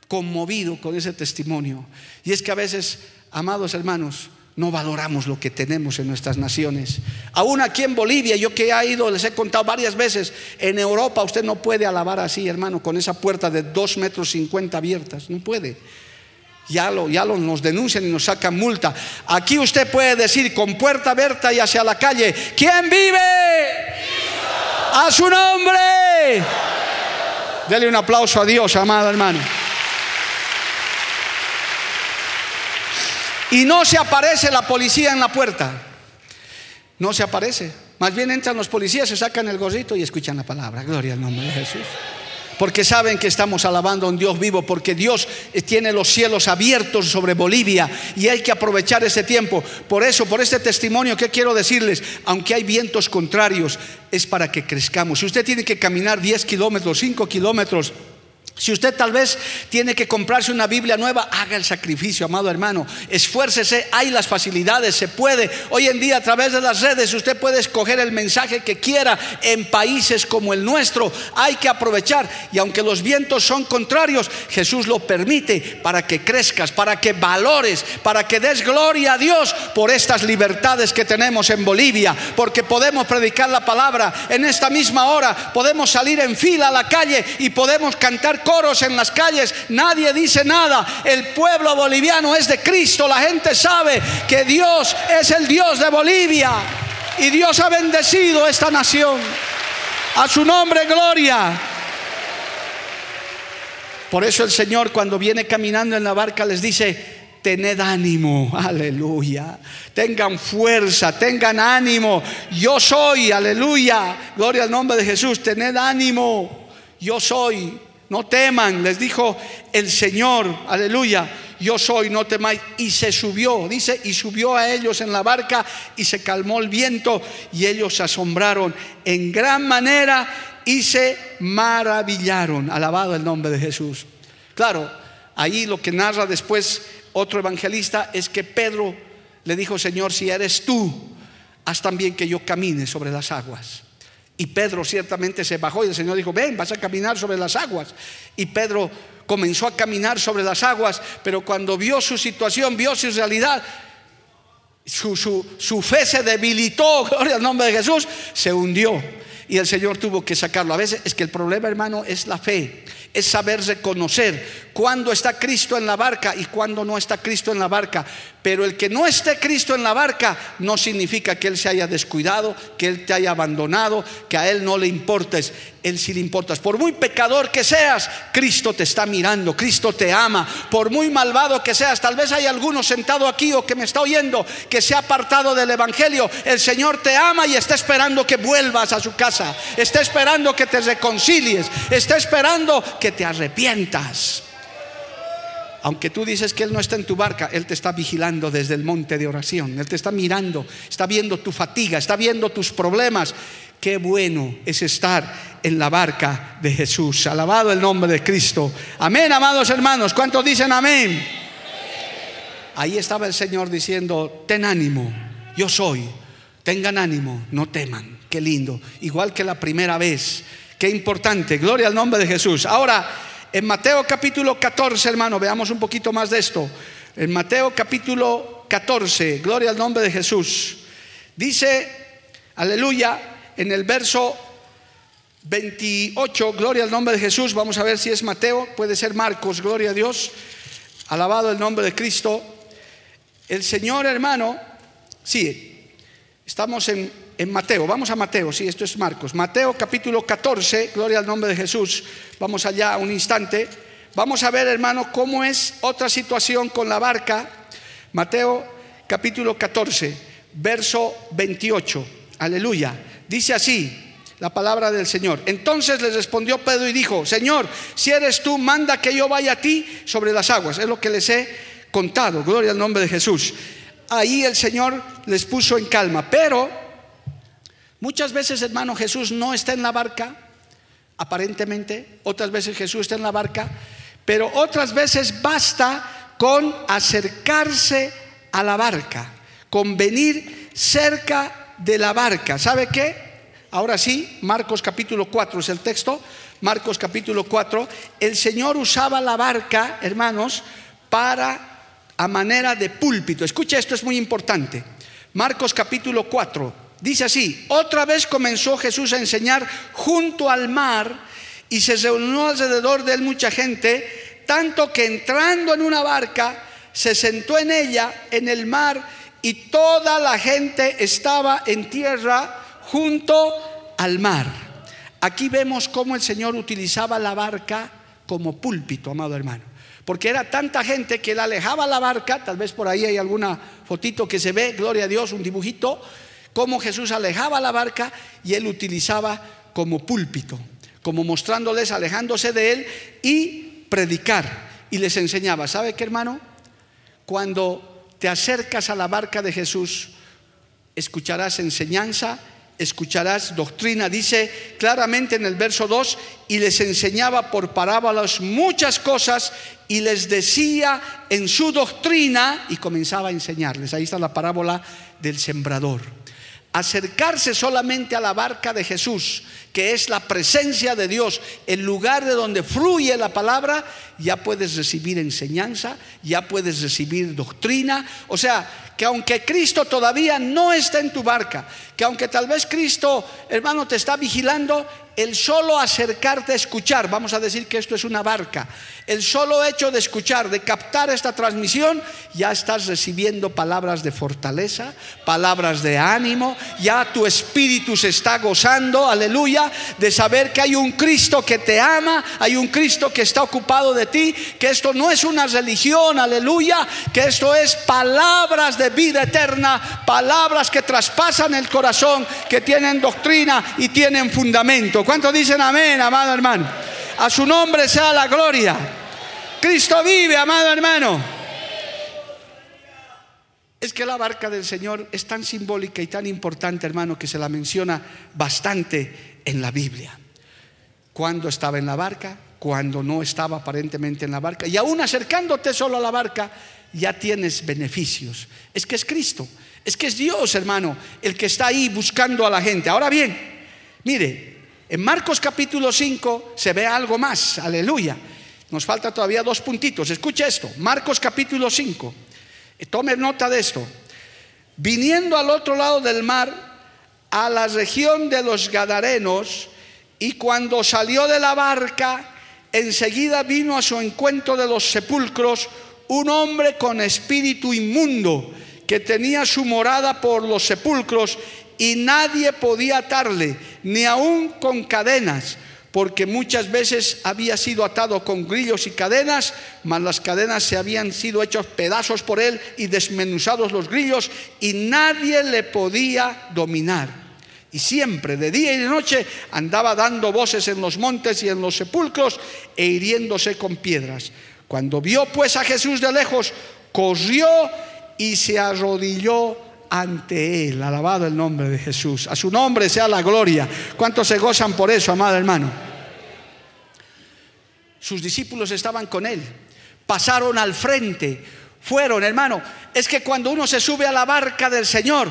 conmovido con ese testimonio. Y es que a veces, amados hermanos, no valoramos lo que tenemos en nuestras naciones. Aún aquí en Bolivia, yo que he ido, les he contado varias veces, en Europa usted no puede alabar así, hermano, con esa puerta de dos metros cincuenta abiertas, no puede. Ya lo, ya nos denuncian y nos sacan multa. Aquí usted puede decir con puerta abierta y hacia la calle, ¿quién vive? A su nombre. Dele un aplauso a Dios, amado hermano. Y no se aparece la policía en la puerta. No se aparece. Más bien entran los policías, se sacan el gorrito y escuchan la palabra. Gloria al nombre de Jesús porque saben que estamos alabando a un Dios vivo, porque Dios tiene los cielos abiertos sobre Bolivia y hay que aprovechar ese tiempo. Por eso, por este testimonio que quiero decirles, aunque hay vientos contrarios, es para que crezcamos. Si usted tiene que caminar 10 kilómetros, 5 kilómetros, si usted tal vez tiene que comprarse una Biblia nueva, haga el sacrificio, amado hermano. Esfuércese, hay las facilidades, se puede. Hoy en día a través de las redes usted puede escoger el mensaje que quiera en países como el nuestro. Hay que aprovechar y aunque los vientos son contrarios, Jesús lo permite para que crezcas, para que valores, para que des gloria a Dios por estas libertades que tenemos en Bolivia, porque podemos predicar la palabra en esta misma hora, podemos salir en fila a la calle y podemos cantar coros en las calles, nadie dice nada. El pueblo boliviano es de Cristo, la gente sabe que Dios es el Dios de Bolivia y Dios ha bendecido esta nación. A su nombre, gloria. Por eso el Señor cuando viene caminando en la barca les dice, tened ánimo, aleluya. Tengan fuerza, tengan ánimo. Yo soy, aleluya. Gloria al nombre de Jesús, tened ánimo. Yo soy no teman, les dijo el Señor, aleluya, yo soy, no temáis. Y se subió, dice, y subió a ellos en la barca y se calmó el viento y ellos se asombraron en gran manera y se maravillaron. Alabado el nombre de Jesús. Claro, ahí lo que narra después otro evangelista es que Pedro le dijo, Señor, si eres tú, haz también que yo camine sobre las aguas. Y Pedro ciertamente se bajó y el Señor dijo, ven, vas a caminar sobre las aguas. Y Pedro comenzó a caminar sobre las aguas, pero cuando vio su situación, vio su realidad, su, su, fe se debilitó, gloria al nombre de Jesús, se hundió. Y el Señor tuvo que sacarlo. A veces es que el problema, hermano, es la fe es saber reconocer cuándo está Cristo en la barca y cuándo no está Cristo en la barca. Pero el que no esté Cristo en la barca no significa que Él se haya descuidado, que Él te haya abandonado, que a Él no le importes. Él sí le importas. Por muy pecador que seas, Cristo te está mirando, Cristo te ama. Por muy malvado que seas, tal vez hay alguno sentado aquí o que me está oyendo que se ha apartado del Evangelio. El Señor te ama y está esperando que vuelvas a su casa. Está esperando que te reconcilies. Está esperando que te arrepientas. Aunque tú dices que Él no está en tu barca, Él te está vigilando desde el monte de oración. Él te está mirando, está viendo tu fatiga, está viendo tus problemas. Qué bueno es estar en la barca de Jesús. Alabado el nombre de Cristo. Amén, amados hermanos. ¿Cuántos dicen amén? Ahí estaba el Señor diciendo, ten ánimo, yo soy. Tengan ánimo, no teman. Qué lindo. Igual que la primera vez. Qué importante. Gloria al nombre de Jesús. Ahora, en Mateo capítulo 14, hermano, veamos un poquito más de esto. En Mateo capítulo 14, gloria al nombre de Jesús. Dice, aleluya, en el verso 28, gloria al nombre de Jesús. Vamos a ver si es Mateo, puede ser Marcos, gloria a Dios. Alabado el nombre de Cristo. El Señor, hermano, sí, estamos en en Mateo, vamos a Mateo, sí, esto es Marcos. Mateo capítulo 14, gloria al nombre de Jesús. Vamos allá un instante. Vamos a ver, hermano, cómo es otra situación con la barca. Mateo capítulo 14, verso 28. Aleluya. Dice así la palabra del Señor. Entonces les respondió Pedro y dijo, Señor, si eres tú, manda que yo vaya a ti sobre las aguas. Es lo que les he contado. Gloria al nombre de Jesús. Ahí el Señor les puso en calma. Pero Muchas veces, hermano, Jesús no está en la barca, aparentemente, otras veces Jesús está en la barca, pero otras veces basta con acercarse a la barca, con venir cerca de la barca. ¿Sabe qué? Ahora sí, Marcos capítulo 4 es el texto, Marcos capítulo 4, el Señor usaba la barca, hermanos, para a manera de púlpito. Escucha, esto es muy importante. Marcos capítulo 4, Dice así, otra vez comenzó Jesús a enseñar junto al mar y se reunió alrededor de él mucha gente, tanto que entrando en una barca, se sentó en ella, en el mar, y toda la gente estaba en tierra junto al mar. Aquí vemos cómo el Señor utilizaba la barca como púlpito, amado hermano. Porque era tanta gente que él alejaba la barca, tal vez por ahí hay alguna fotito que se ve, gloria a Dios, un dibujito, cómo Jesús alejaba la barca y él utilizaba como púlpito, como mostrándoles, alejándose de él y predicar. Y les enseñaba, ¿sabe qué hermano? Cuando te acercas a la barca de Jesús, escucharás enseñanza, escucharás doctrina. Dice claramente en el verso 2, y les enseñaba por parábolas muchas cosas y les decía en su doctrina, y comenzaba a enseñarles. Ahí está la parábola del sembrador. Acercarse solamente a la barca de Jesús, que es la presencia de Dios, el lugar de donde fluye la palabra, ya puedes recibir enseñanza, ya puedes recibir doctrina. O sea, que aunque Cristo todavía no está en tu barca, que aunque tal vez Cristo, hermano, te está vigilando, el solo acercarte a escuchar, vamos a decir que esto es una barca, el solo hecho de escuchar, de captar esta transmisión, ya estás recibiendo palabras de fortaleza, palabras de ánimo, ya tu espíritu se está gozando, aleluya, de saber que hay un Cristo que te ama, hay un Cristo que está ocupado de ti, que esto no es una religión, aleluya, que esto es palabras de vida eterna, palabras que traspasan el corazón, que tienen doctrina y tienen fundamento. ¿Cuántos dicen amén, amado hermano? A su nombre sea la gloria. Cristo vive, amado hermano. Es que la barca del Señor es tan simbólica y tan importante, hermano, que se la menciona bastante en la Biblia. Cuando estaba en la barca, cuando no estaba aparentemente en la barca. Y aún acercándote solo a la barca, ya tienes beneficios. Es que es Cristo, es que es Dios, hermano, el que está ahí buscando a la gente. Ahora bien, mire, en Marcos capítulo 5 se ve algo más, aleluya. Nos falta todavía dos puntitos. Escucha esto, Marcos capítulo 5. Tome nota de esto. Viniendo al otro lado del mar, a la región de los Gadarenos, y cuando salió de la barca, enseguida vino a su encuentro de los sepulcros un hombre con espíritu inmundo, que tenía su morada por los sepulcros y nadie podía atarle, ni aun con cadenas, porque muchas veces había sido atado con grillos y cadenas, mas las cadenas se habían sido hechos pedazos por él y desmenuzados los grillos, y nadie le podía dominar. Y siempre, de día y de noche, andaba dando voces en los montes y en los sepulcros e hiriéndose con piedras. Cuando vio pues a Jesús de lejos, corrió y se arrodilló ante Él. Alabado el nombre de Jesús. A su nombre sea la gloria. ¿Cuántos se gozan por eso, amado hermano? Sus discípulos estaban con Él. Pasaron al frente. Fueron, hermano. Es que cuando uno se sube a la barca del Señor,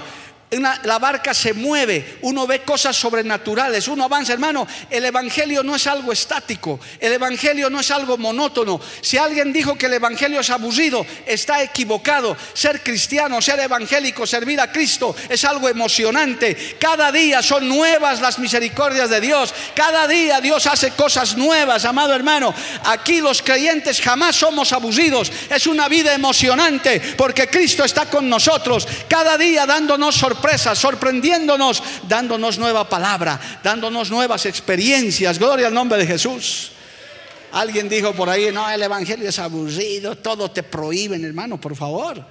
la barca se mueve, uno ve cosas sobrenaturales, uno avanza, hermano. El Evangelio no es algo estático, el Evangelio no es algo monótono. Si alguien dijo que el Evangelio es aburrido, está equivocado. Ser cristiano, ser evangélico, servir a Cristo es algo emocionante. Cada día son nuevas las misericordias de Dios. Cada día Dios hace cosas nuevas, amado hermano. Aquí los creyentes jamás somos aburridos. Es una vida emocionante porque Cristo está con nosotros. Cada día dándonos sorpresas sorprendiéndonos, dándonos nueva palabra, dándonos nuevas experiencias. Gloria al nombre de Jesús. Alguien dijo por ahí, no, el Evangelio es aburrido, todo te prohíben, hermano, por favor.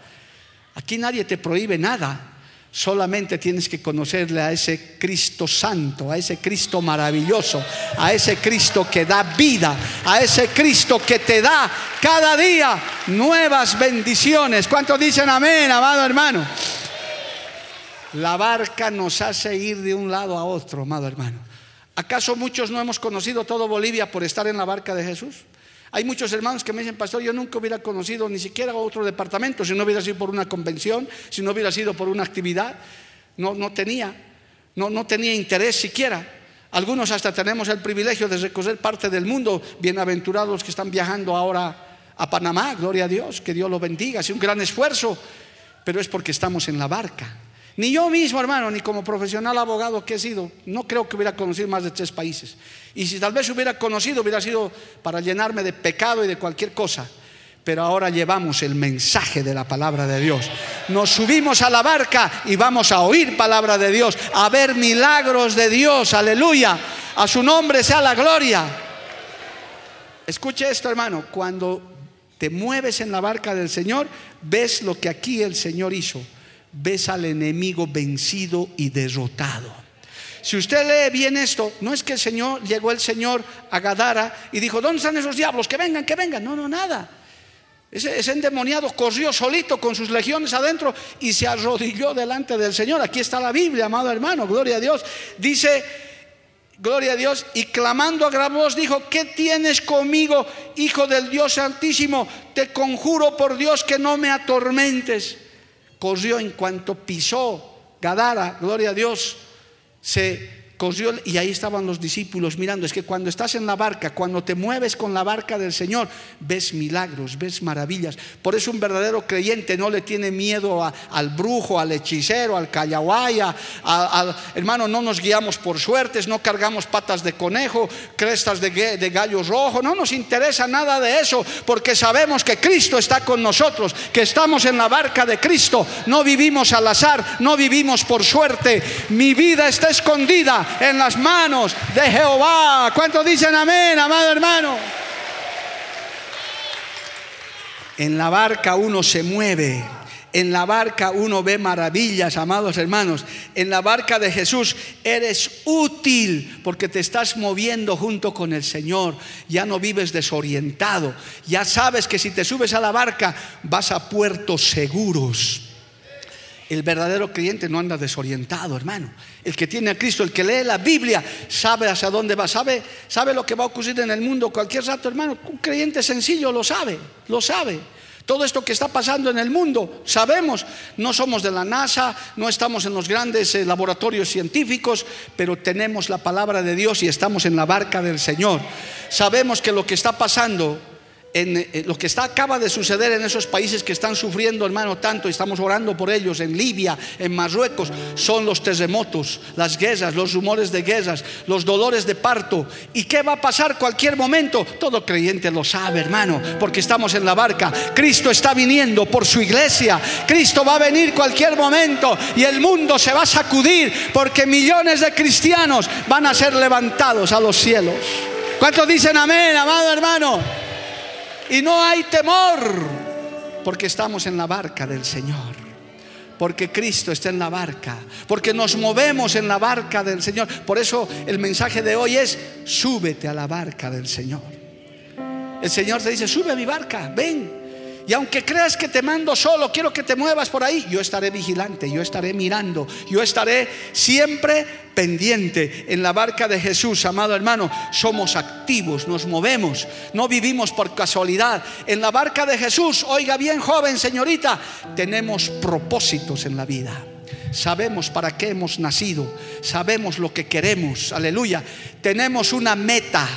Aquí nadie te prohíbe nada. Solamente tienes que conocerle a ese Cristo santo, a ese Cristo maravilloso, a ese Cristo que da vida, a ese Cristo que te da cada día nuevas bendiciones. ¿Cuántos dicen amén, amado hermano? La barca nos hace ir de un lado a otro, amado hermano. ¿Acaso muchos no hemos conocido todo Bolivia por estar en la barca de Jesús? Hay muchos hermanos que me dicen, pastor, yo nunca hubiera conocido ni siquiera otro departamento si no hubiera sido por una convención, si no hubiera sido por una actividad. No, no tenía, no, no tenía interés siquiera. Algunos hasta tenemos el privilegio de recorrer parte del mundo, bienaventurados que están viajando ahora a Panamá, gloria a Dios, que Dios lo bendiga, es un gran esfuerzo, pero es porque estamos en la barca. Ni yo mismo, hermano, ni como profesional abogado que he sido, no creo que hubiera conocido más de tres países. Y si tal vez hubiera conocido, hubiera sido para llenarme de pecado y de cualquier cosa. Pero ahora llevamos el mensaje de la palabra de Dios. Nos subimos a la barca y vamos a oír palabra de Dios, a ver milagros de Dios, aleluya A su nombre sea la gloria. Escuche esto, hermano. Cuando te mueves en la barca del Señor, ves lo que aquí el Señor hizo. Ves al enemigo vencido y derrotado. Si usted lee bien esto, no es que el Señor llegó el Señor a Gadara y dijo, ¿dónde están esos diablos? Que vengan, que vengan. No, no, nada. Ese, endemoniado corrió solito con sus legiones adentro y se arrodilló delante del Señor. Aquí está la Biblia, amado hermano, gloria a Dios. Dice, gloria a Dios, y clamando a gran voz dijo, ¿qué tienes conmigo, hijo del Dios Altísimo? Te conjuro por Dios que no me atormentes. Corrió en cuanto pisó Gadara, gloria a Dios, se y ahí estaban los discípulos mirando. Es que cuando estás en la barca, cuando te mueves con la barca del Señor, ves milagros, ves maravillas. Por eso un verdadero creyente no le tiene miedo al brujo, al hechicero, al callahuaya. Al, hermano, no nos guiamos por suertes, no cargamos patas de conejo, crestas de, de gallo rojo. No nos interesa nada de eso, porque sabemos que Cristo está con nosotros, que estamos en la barca de Cristo. No vivimos al azar, no vivimos por suerte. Mi vida está escondida en las manos de Jehová. ¿Cuántos dicen amén, amado hermano? En la barca uno se mueve. En la barca uno ve maravillas, amados hermanos. En la barca de Jesús eres útil porque te estás moviendo junto con el Señor. Ya no vives desorientado. Ya sabes que si te subes a la barca vas a puertos seguros. El verdadero creyente no anda desorientado, hermano. El que tiene a Cristo, el que lee la Biblia, sabe hacia dónde va, sabe, sabe lo que va a ocurrir en el mundo cualquier rato, hermano. Un creyente sencillo lo sabe, lo sabe. Todo esto que está pasando en el mundo, sabemos, no somos de la NASA, no estamos en los grandes eh, laboratorios científicos, pero tenemos la palabra de Dios y estamos en la barca del Señor. Sabemos que lo que está pasando en, eh, lo que está, acaba de suceder en esos países que están sufriendo, hermano, tanto, y estamos orando por ellos, en Libia, en Marruecos, son los terremotos, las guerras, los rumores de guerras, los dolores de parto. ¿Y qué va a pasar cualquier momento? Todo creyente lo sabe, hermano, porque estamos en la barca. Cristo está viniendo por su iglesia. Cristo va a venir cualquier momento y el mundo se va a sacudir porque millones de cristianos van a ser levantados a los cielos. ¿Cuántos dicen amén, amado hermano? Y no hay temor, porque estamos en la barca del Señor. Porque Cristo está en la barca, porque nos movemos en la barca del Señor. Por eso el mensaje de hoy es, súbete a la barca del Señor. El Señor te dice, sube a mi barca, ven, y aunque creas que te mando solo, quiero que te muevas por ahí, yo estaré vigilante, yo estaré mirando, yo estaré siempre pendiente en la barca de Jesús, amado hermano. Somos activos, nos movemos, no vivimos por casualidad. En la barca de Jesús, oiga bien joven, señorita, tenemos propósitos en la vida. Sabemos para qué hemos nacido, sabemos lo que queremos, aleluya. Tenemos una meta,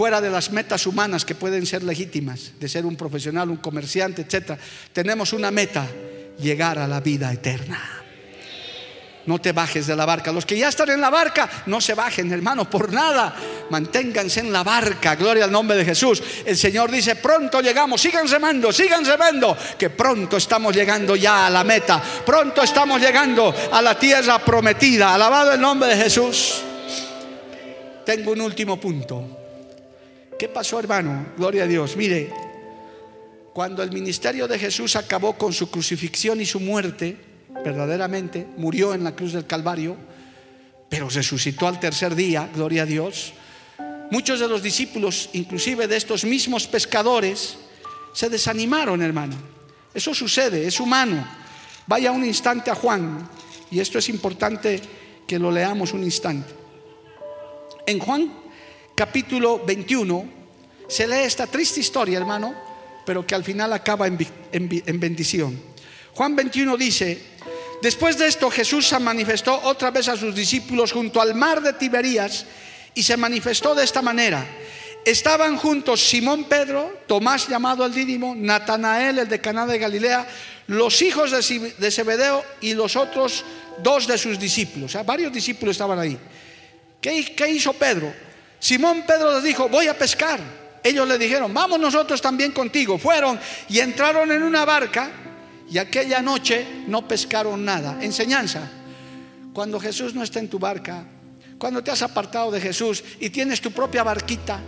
fuera de las metas humanas que pueden ser legítimas, de ser un profesional, un comerciante, etc. Tenemos una meta, llegar a la vida eterna. No te bajes de la barca. Los que ya están en la barca, no se bajen, hermano, por nada. Manténganse en la barca. Gloria al nombre de Jesús. El Señor dice, pronto llegamos. Sigan remando, sigan remando. Que pronto estamos llegando ya a la meta. Pronto estamos llegando a la tierra prometida. Alabado el nombre de Jesús. Tengo un último punto. ¿Qué pasó, hermano? Gloria a Dios. Mire, cuando el ministerio de Jesús acabó con su crucifixión y su muerte, verdaderamente murió en la cruz del Calvario, pero resucitó al tercer día, gloria a Dios. Muchos de los discípulos, inclusive de estos mismos pescadores, se desanimaron, hermano. Eso sucede, es humano. Vaya un instante a Juan, y esto es importante que lo leamos un instante. En Juan capítulo 21 se lee esta triste historia, hermano, pero que al final acaba en, bendición. Juan 21 dice, después de esto Jesús se manifestó otra vez a sus discípulos junto al mar de Tiberías y se manifestó de esta manera. Estaban juntos Simón Pedro, Tomás llamado el Dídimo, Natanael el de Caná de Galilea, los hijos de Zebedeo y los otros dos de sus discípulos. varios discípulos estaban ahí. ¿Qué, ¿Qué hizo Pedro? Simón Pedro les dijo, voy a pescar. Ellos le dijeron, vamos nosotros también contigo. Fueron y entraron en una barca y aquella noche no pescaron nada. Enseñanza. Cuando Jesús no está en tu barca, cuando te has apartado de Jesús y tienes tu propia barquita,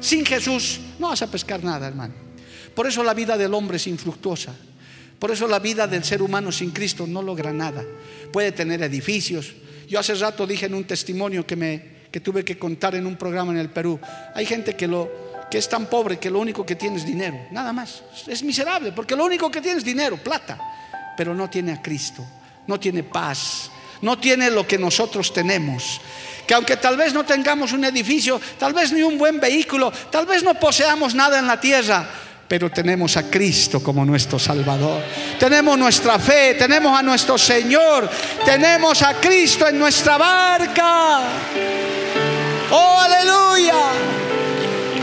sin Jesús no vas a pescar nada, hermano. Por eso la vida del hombre es infructuosa. Por eso la vida del ser humano sin Cristo no logra nada. Puede tener edificios. Yo hace rato dije en un testimonio que me que tuve que contar en un programa en el Perú. Hay gente que lo que es tan pobre que lo único que tiene es dinero, nada más. Es miserable porque lo único que tiene es dinero, plata, pero no tiene a Cristo, no tiene paz, no tiene lo que nosotros tenemos. Que aunque tal vez no tengamos un edificio, tal vez ni un buen vehículo, tal vez no poseamos nada en la tierra, pero tenemos a Cristo como nuestro Salvador. Tenemos nuestra fe, tenemos a nuestro Señor, tenemos a Cristo en nuestra barca. Oh, aleluya.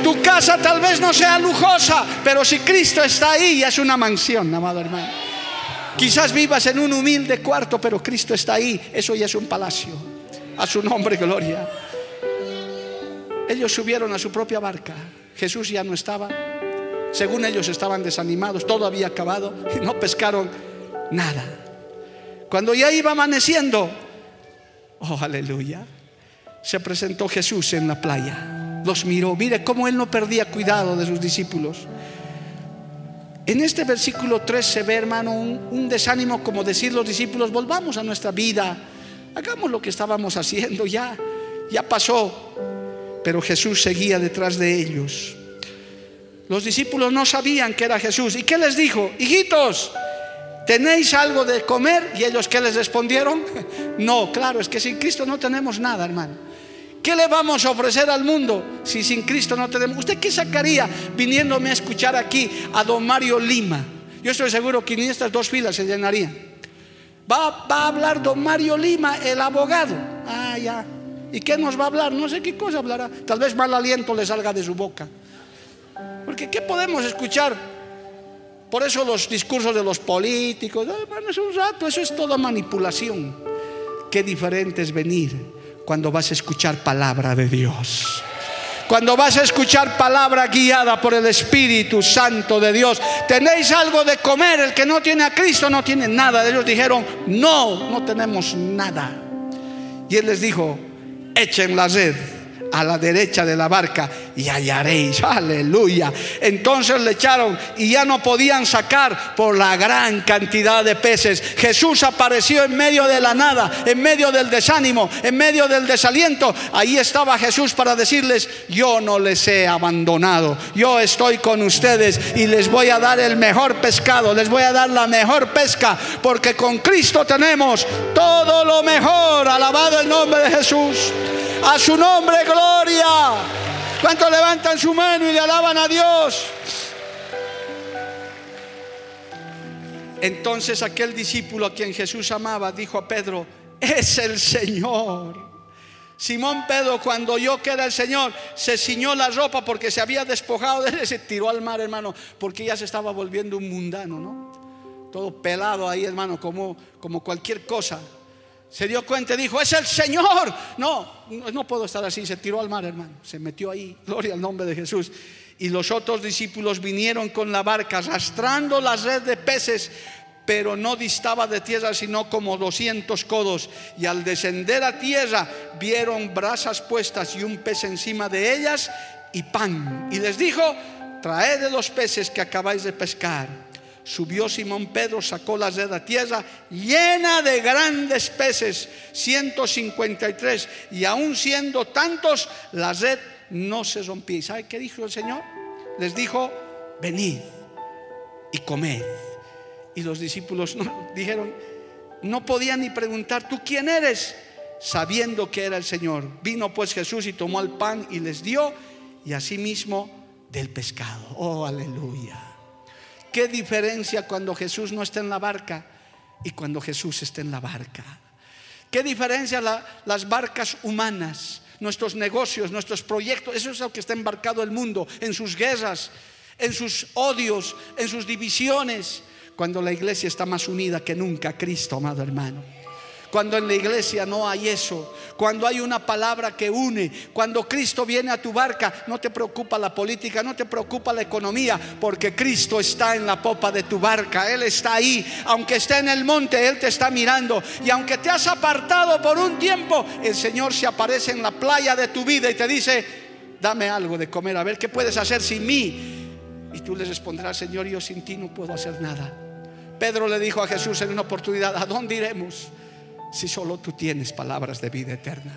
Tu casa tal vez no sea lujosa, pero si Cristo está ahí, es una mansión, amado hermano. Quizás vivas en un humilde cuarto, pero Cristo está ahí. Eso ya es un palacio. A su nombre, gloria. Ellos subieron a su propia barca. Jesús ya no estaba. Según ellos estaban desanimados, todo había acabado y no pescaron nada. Cuando ya iba amaneciendo, oh aleluya, se presentó Jesús en la playa los miró. Mire cómo él no perdía cuidado de sus discípulos. En este versículo 3 se ve, hermano, un, desánimo como decir los discípulos, volvamos a nuestra vida, hagamos lo que estábamos haciendo, ya, ya pasó. Pero Jesús seguía detrás de ellos. Los discípulos no sabían que era Jesús. ¿Y qué les dijo? Hijitos, ¿tenéis algo de comer? Y ellos, ¿qué les respondieron? No, claro, es que sin Cristo no tenemos nada, hermano. ¿Qué le vamos a ofrecer al mundo si sin Cristo no tenemos? ¿Usted qué sacaría viniéndome a escuchar aquí a don Mario Lima? Yo estoy seguro que ni estas dos filas se llenarían. Va, a hablar don Mario Lima, el abogado. Ah, ya. ¿Y qué nos va a hablar? No sé qué cosa hablará. Tal vez mal aliento le salga de su boca. Porque ¿qué podemos escuchar? Por eso los discursos de los políticos, es un rato, eso es toda manipulación. Qué diferente es venir cuando vas a escuchar palabra de Dios. Cuando vas a escuchar palabra guiada por el Espíritu Santo de Dios, tenéis algo de comer. El que no tiene a Cristo no tiene nada. Ellos dijeron, no, no tenemos nada. Y Él les dijo, echen la red a la derecha de la barca y hallaréis. Aleluya. Entonces le echaron y ya no podían sacar por la gran cantidad de peces. Jesús apareció en medio de la nada, en medio del desánimo, en medio del desaliento. Ahí estaba Jesús para decirles, yo no les he abandonado. Yo estoy con ustedes y les voy a dar el mejor pescado, les voy a dar la mejor pesca, porque con Cristo tenemos todo lo mejor. Alabado el nombre de Jesús. A su nombre, gloria. ¿Cuántos levantan su mano y le alaban a Dios? Entonces aquel discípulo a quien Jesús amaba dijo a Pedro, es el Señor. Simón Pedro cuando oyó que era el Señor se ciñó la ropa porque se había despojado de él, se tiró al mar, hermano, porque ya se estaba volviendo un mundano, ¿no? Todo pelado ahí, hermano, como, como cualquier cosa. Se dio cuenta y dijo, es el Señor. No, no puedo estar así. Se tiró al mar, hermano. Se metió ahí. Gloria al nombre de Jesús. Y los otros discípulos vinieron con la barca, arrastrando la red de peces, pero no distaba de tierra, sino como 200 codos. Y al descender a tierra, vieron brasas puestas y un pez encima de ellas y pan. Y les dijo, traed de los peces que acabáis de pescar. Subió Simón Pedro, sacó la red a tierra llena de grandes peces, 153, y aún siendo tantos, la red no se rompía. ¿Y sabe qué dijo el Señor? Les dijo, venid y comed. Y los discípulos dijeron, no podían ni preguntar, ¿tú quién eres? Sabiendo que era el Señor. Vino pues Jesús y tomó el pan y les dio, y asimismo del pescado. Oh, aleluya. ¿Qué diferencia cuando Jesús no está en la barca y cuando Jesús está en la barca? ¿Qué diferencia las barcas humanas, nuestros negocios, nuestros proyectos? Eso es lo que está embarcado el mundo, en sus guerras, en sus odios, en sus divisiones, cuando la iglesia está más unida que nunca a Cristo, amado hermano. Cuando en la iglesia no hay eso, cuando hay una palabra que une, cuando Cristo viene a tu barca, no te preocupa la política, no te preocupa la economía, porque Cristo está en la popa de tu barca, Él está ahí, aunque esté en el monte, Él te está mirando, y aunque te has apartado por un tiempo, el Señor se aparece en la playa de tu vida y te dice, dame algo de comer, a ver qué puedes hacer sin mí. Y tú le responderás, Señor, yo sin ti no puedo hacer nada. Pedro le dijo a Jesús en una oportunidad, ¿a dónde iremos? Si solo tú tienes palabras de vida eterna.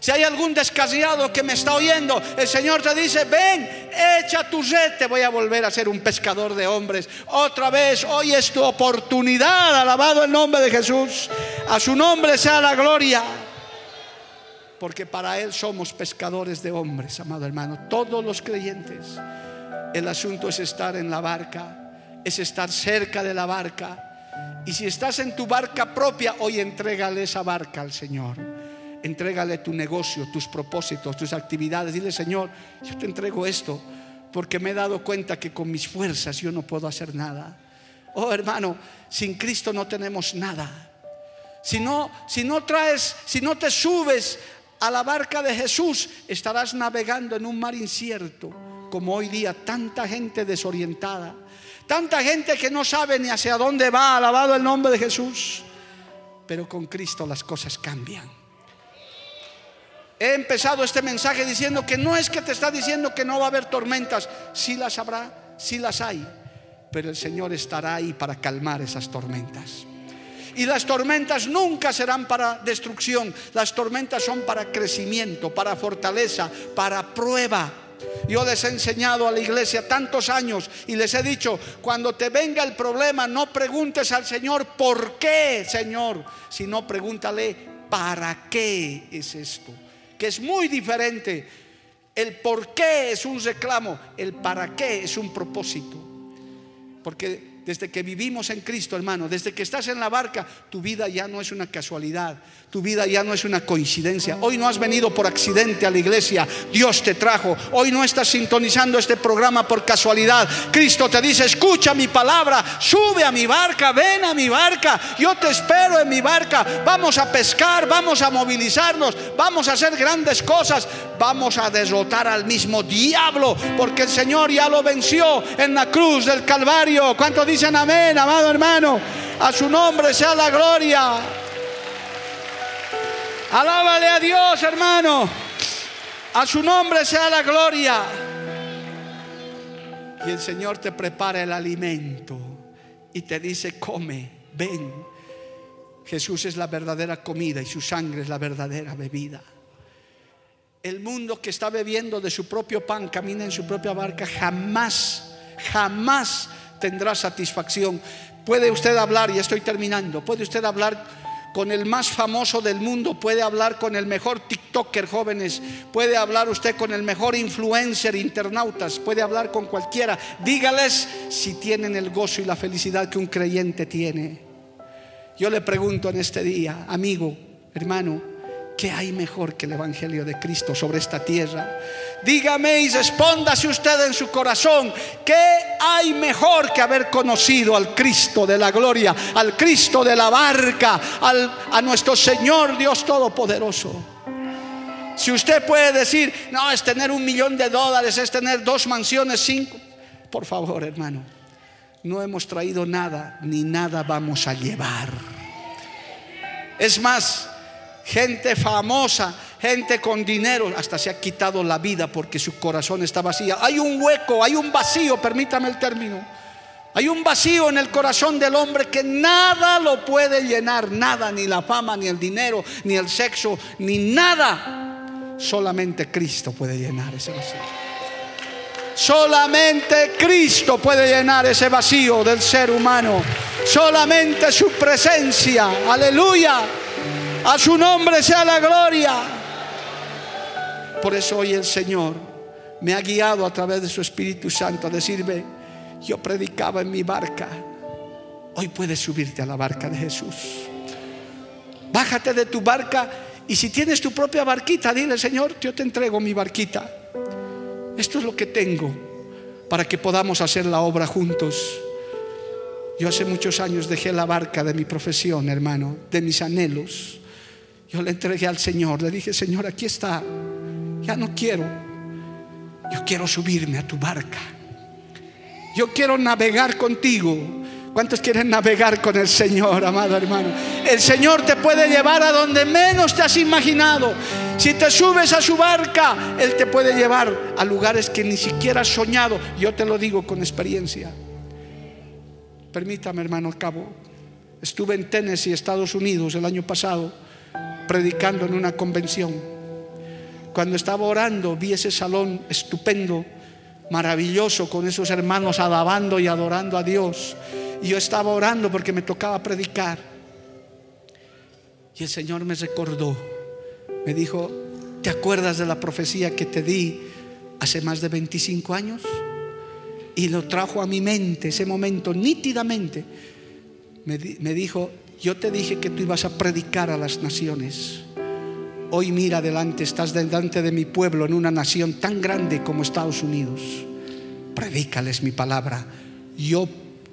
Si hay algún descasiado que me está oyendo, el Señor te dice, ven, echa tu red, te voy a volver a ser un pescador de hombres. Otra vez, hoy es tu oportunidad, alabado el nombre de Jesús. A su nombre sea la gloria. Porque para Él somos pescadores de hombres, amado hermano. Todos los creyentes. El asunto es estar en la barca, es estar cerca de la barca y si estás en tu barca propia, hoy entrégale esa barca al Señor. Entrégale tu negocio, tus propósitos, tus actividades. Dile, Señor, yo te entrego esto porque me he dado cuenta que con mis fuerzas yo no puedo hacer nada. Oh hermano, sin Cristo no tenemos nada. Si no, si no traes, si no te subes a la barca de Jesús, estarás navegando en un mar incierto, como hoy día tanta gente desorientada Tanta gente que no sabe ni hacia dónde va, alabado el nombre de Jesús. Pero con Cristo las cosas cambian. He empezado este mensaje diciendo que no es que te está diciendo que no va a haber tormentas, sí las habrá, sí las hay, pero el Señor estará ahí para calmar esas tormentas. Y las tormentas nunca serán para destrucción, las tormentas son para crecimiento, para fortaleza, para prueba. Yo les he enseñado a la iglesia tantos años y les he dicho, cuando te venga el problema, no preguntes al Señor, ¿por qué, Señor? Sino pregúntale, ¿para qué es esto? Que es muy diferente. El por qué es un reclamo, el para qué es un propósito. Porque desde que vivimos en Cristo, hermano, desde que estás en la barca, tu vida ya no es una casualidad, tu vida ya no es una coincidencia. Hoy no has venido por accidente a la iglesia, Dios te trajo. Hoy no estás sintonizando este programa por casualidad. Cristo te dice, escucha mi palabra, sube a mi barca, ven a mi barca, yo te espero en mi barca. Vamos a pescar, vamos a movilizarnos, vamos a hacer grandes cosas, vamos a derrotar al mismo diablo, porque el Señor ya lo venció en la cruz del Calvario. ¿Cuánto dicen amén, amado hermano? A su nombre sea la gloria. Alábale a Dios, hermano. A su nombre sea la gloria. Y el Señor te prepara el alimento y te dice, come, ven. Jesús es la verdadera comida y su sangre es la verdadera bebida. El mundo que está bebiendo de su propio pan, camina en su propia barca, jamás, jamás tendrá satisfacción. Puede usted hablar, y estoy terminando, puede usted hablar con el más famoso del mundo, puede hablar con el mejor TikToker jóvenes, puede hablar usted con el mejor influencer, internautas, puede hablar con cualquiera. Dígales si tienen el gozo y la felicidad que un creyente tiene. Yo le pregunto en este día, amigo, hermano, ¿qué hay mejor que el Evangelio de Cristo sobre esta tierra? Dígame y respóndase usted en su corazón, ¿qué hay mejor que haber conocido al Cristo de la gloria, al Cristo de la barca, a nuestro Señor Dios Todopoderoso? Si usted puede decir, no, es tener un millón de dólares, es tener dos mansiones, cinco, por favor, hermano, no hemos traído nada, ni nada vamos a llevar. Es más, gente famosa gente con dinero hasta se ha quitado la vida porque su corazón está vacío. Hay un hueco, hay un vacío, permítame el término. Hay un vacío en el corazón del hombre que nada lo puede llenar, nada, ni la fama, ni el dinero, ni el sexo, ni nada. Solamente Cristo puede llenar ese vacío. Solamente Cristo puede llenar ese vacío del ser humano. Solamente su presencia. Aleluya. A su nombre sea la gloria. Por eso hoy el Señor me ha guiado a través de su Espíritu Santo a decirme, yo predicaba en mi barca, hoy puedes subirte a la barca de Jesús. Bájate de tu barca y si tienes tu propia barquita, dile, Señor, yo te entrego mi barquita. Esto es lo que tengo para que podamos hacer la obra juntos. Yo hace muchos años dejé la barca de mi profesión, hermano, de mis anhelos. Yo le entregué al Señor, le dije, Señor, aquí está, ya no quiero. Yo quiero subirme a tu barca. Yo quiero navegar contigo. ¿Cuántos quieren navegar con el Señor, amado hermano? El Señor te puede llevar a donde menos te has imaginado. Si te subes a su barca, Él te puede llevar a lugares que ni siquiera has soñado. Yo te lo digo con experiencia. Permítame, hermano, al cabo. Estuve en Tennessee, Estados Unidos, el año pasado, predicando en una convención. Cuando estaba orando, vi ese salón estupendo, maravilloso, con esos hermanos alabando y adorando a Dios. Y yo estaba orando porque me tocaba predicar. Y el Señor me recordó, me dijo, ¿te acuerdas de la profecía que te di hace más de 25 años? y lo trajo a mi mente ese momento nítidamente. Me, me, dijo, yo te dije que tú ibas a predicar a las naciones. Hoy mira adelante, estás delante de mi pueblo en una nación tan grande como Estados Unidos. Predícales mi palabra. Yo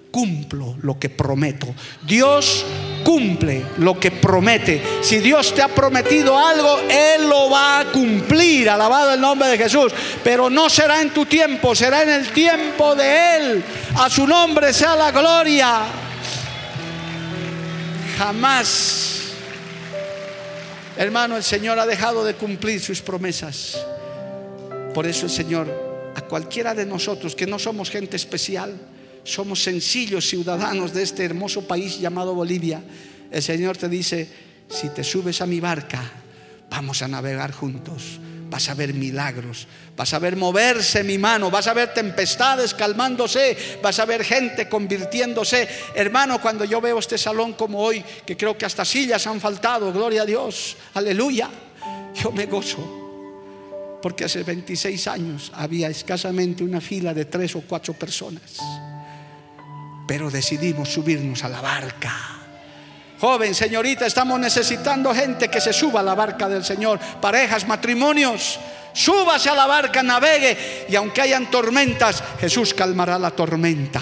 cumplo lo que prometo. Dios cumple lo que promete. Si Dios te ha prometido algo, Él lo va a cumplir. Alabado el nombre de Jesús. Pero no será en tu tiempo, será en el tiempo de Él. A su nombre sea la gloria. Jamás, hermano, el Señor ha dejado de cumplir sus promesas. Por eso el Señor, a cualquiera de nosotros que no somos gente especial, somos sencillos ciudadanos de este hermoso país llamado Bolivia, el Señor te dice, si te subes a mi barca, vamos a navegar juntos. Vas a ver milagros, vas a ver moverse mi mano, vas a ver tempestades calmándose, vas a ver gente convirtiéndose. Hermano, cuando yo veo este salón como hoy, que creo que hasta sillas han faltado, gloria a Dios, aleluya, yo me gozo. Porque hace 26 años había escasamente una fila de tres o cuatro personas pero decidimos subirnos a la barca. Joven, señorita, estamos necesitando gente que se suba a la barca del Señor, parejas, matrimonios. Súbase a la barca, navegue y aunque hayan tormentas, Jesús calmará la tormenta.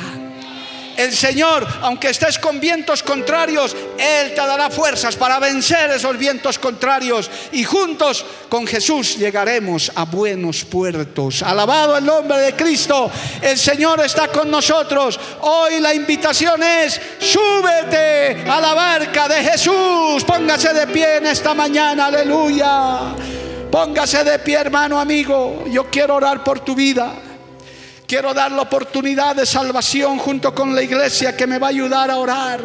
El Señor, aunque estés con vientos contrarios, Él te dará fuerzas para vencer esos vientos contrarios y juntos con Jesús llegaremos a buenos puertos. Alabado el nombre de Cristo, el Señor está con nosotros. Hoy la invitación es, súbete a la barca de Jesús. Póngase de pie en esta mañana, aleluya. Póngase de pie, hermano amigo. Yo quiero orar por tu vida. Quiero dar la oportunidad de salvación junto con la iglesia que me va a ayudar a orar.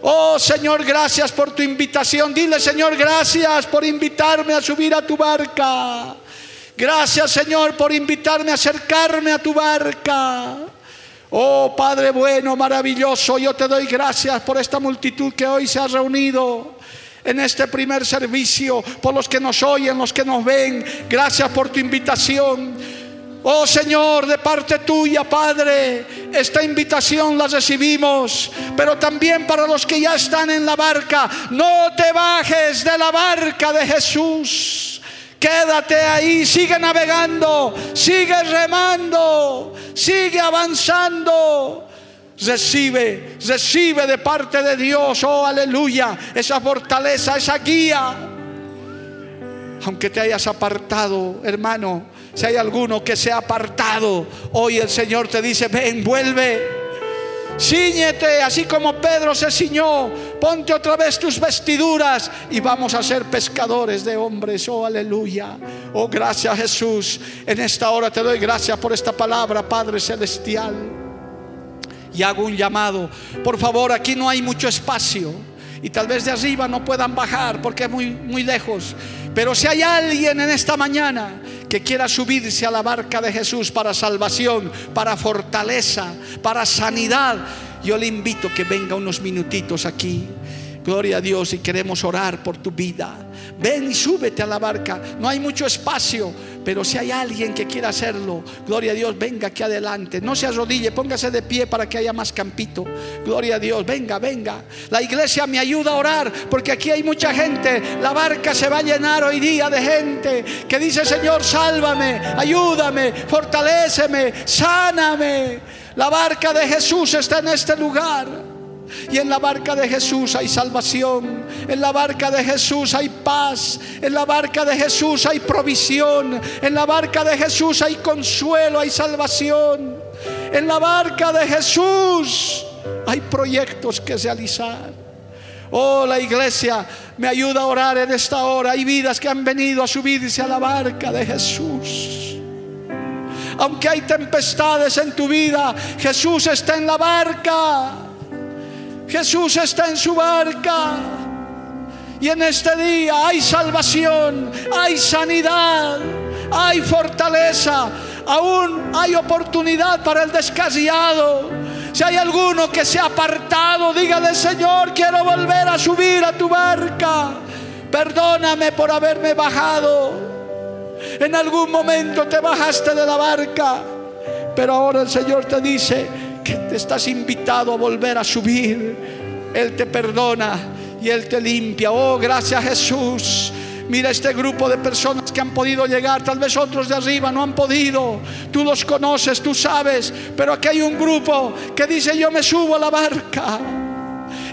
Oh Señor, gracias por tu invitación. Dile, Señor, gracias por invitarme a subir a tu barca. Gracias, Señor, por invitarme a acercarme a tu barca. Oh Padre bueno, maravilloso, yo te doy gracias por esta multitud que hoy se ha reunido en este primer servicio, por los que nos oyen, los que nos ven. Gracias por tu invitación. Oh Señor, de parte tuya, Padre, esta invitación la recibimos, pero también para los que ya están en la barca, no te bajes de la barca de Jesús. Quédate ahí, sigue navegando, sigue remando, sigue avanzando. Recibe, recibe de parte de Dios, oh aleluya, esa fortaleza, esa guía. Aunque te hayas apartado, hermano, si hay alguno que se ha apartado, hoy el Señor te dice, ven, vuelve. Cíñete, así como Pedro se ciñó, ponte otra vez tus vestiduras y vamos a ser pescadores de hombres. Oh, aleluya. Oh, gracias Jesús. En esta hora te doy gracias por esta palabra, Padre Celestial. Y hago un llamado. Por favor, aquí no hay mucho espacio. Y tal vez de arriba no puedan bajar porque es muy, muy lejos. Pero si hay alguien en esta mañana que quiera subirse a la barca de Jesús para salvación, para fortaleza, para sanidad, yo le invito que venga unos minutitos aquí. Gloria a Dios y queremos orar por tu vida. Ven y súbete a la barca. No hay mucho espacio, Pero si hay alguien que quiera hacerlo, gloria a Dios, venga aquí adelante. No se arrodille, póngase de pie para que haya más campito. Gloria a Dios, venga, venga. La iglesia me ayuda a orar porque aquí hay mucha gente. La barca se va a llenar hoy día de gente que dice, Señor, sálvame, ayúdame, fortaléceme, sáname. La barca de Jesús está en este lugar. Y en la barca de Jesús hay salvación. En la barca de Jesús hay paz. En la barca de Jesús hay provisión. En la barca de Jesús hay consuelo, hay salvación. En la barca de Jesús hay proyectos que realizar. Oh, la iglesia me ayuda a orar en esta hora. Hay vidas que han venido a subirse a la barca de Jesús. Aunque hay tempestades en tu vida, Jesús está en la barca. Jesús está en su barca. Y en este día hay salvación, hay sanidad, hay fortaleza, aún hay oportunidad para el descasiado. Si hay alguno que se ha apartado, dígale, Señor, quiero volver a subir a tu barca. Perdóname por haberme bajado. En algún momento te bajaste de la barca, pero ahora el Señor te dice, te estás invitado a volver a subir. Él te perdona y Él te limpia. Oh, gracias Jesús. Mira este grupo de personas que han podido llegar, tal vez otros de arriba no han podido. Tú los conoces, tú sabes, pero aquí hay un grupo que dice, yo me subo a la barca.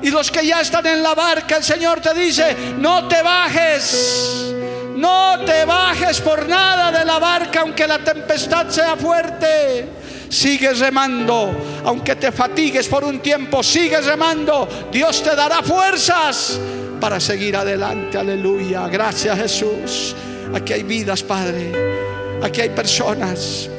Y los que ya están en la barca, el Señor te dice, no te bajes. No te bajes por nada de la barca, aunque la tempestad sea fuerte. Sigue remando, aunque te fatigues por un tiempo, sigue remando. Dios te dará fuerzas para seguir adelante. Aleluya. Gracias Jesús. Aquí hay vidas, Padre. Aquí hay personas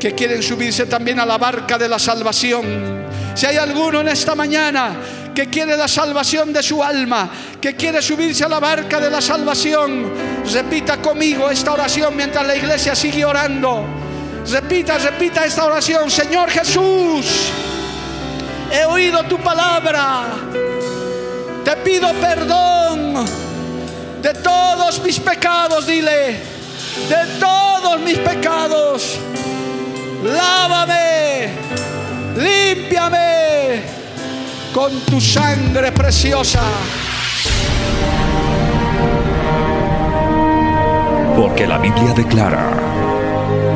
que quieren subirse también a la barca de la salvación. Si hay alguno en esta mañana que quiere la salvación de su alma, que quiere subirse a la barca de la salvación, repita conmigo esta oración mientras la iglesia sigue orando. Repita, repita esta oración. Señor Jesús, he oído tu palabra. Te pido perdón de todos mis pecados, dile. De todos mis pecados. Lávame, límpiame con tu sangre preciosa. Porque la Biblia declara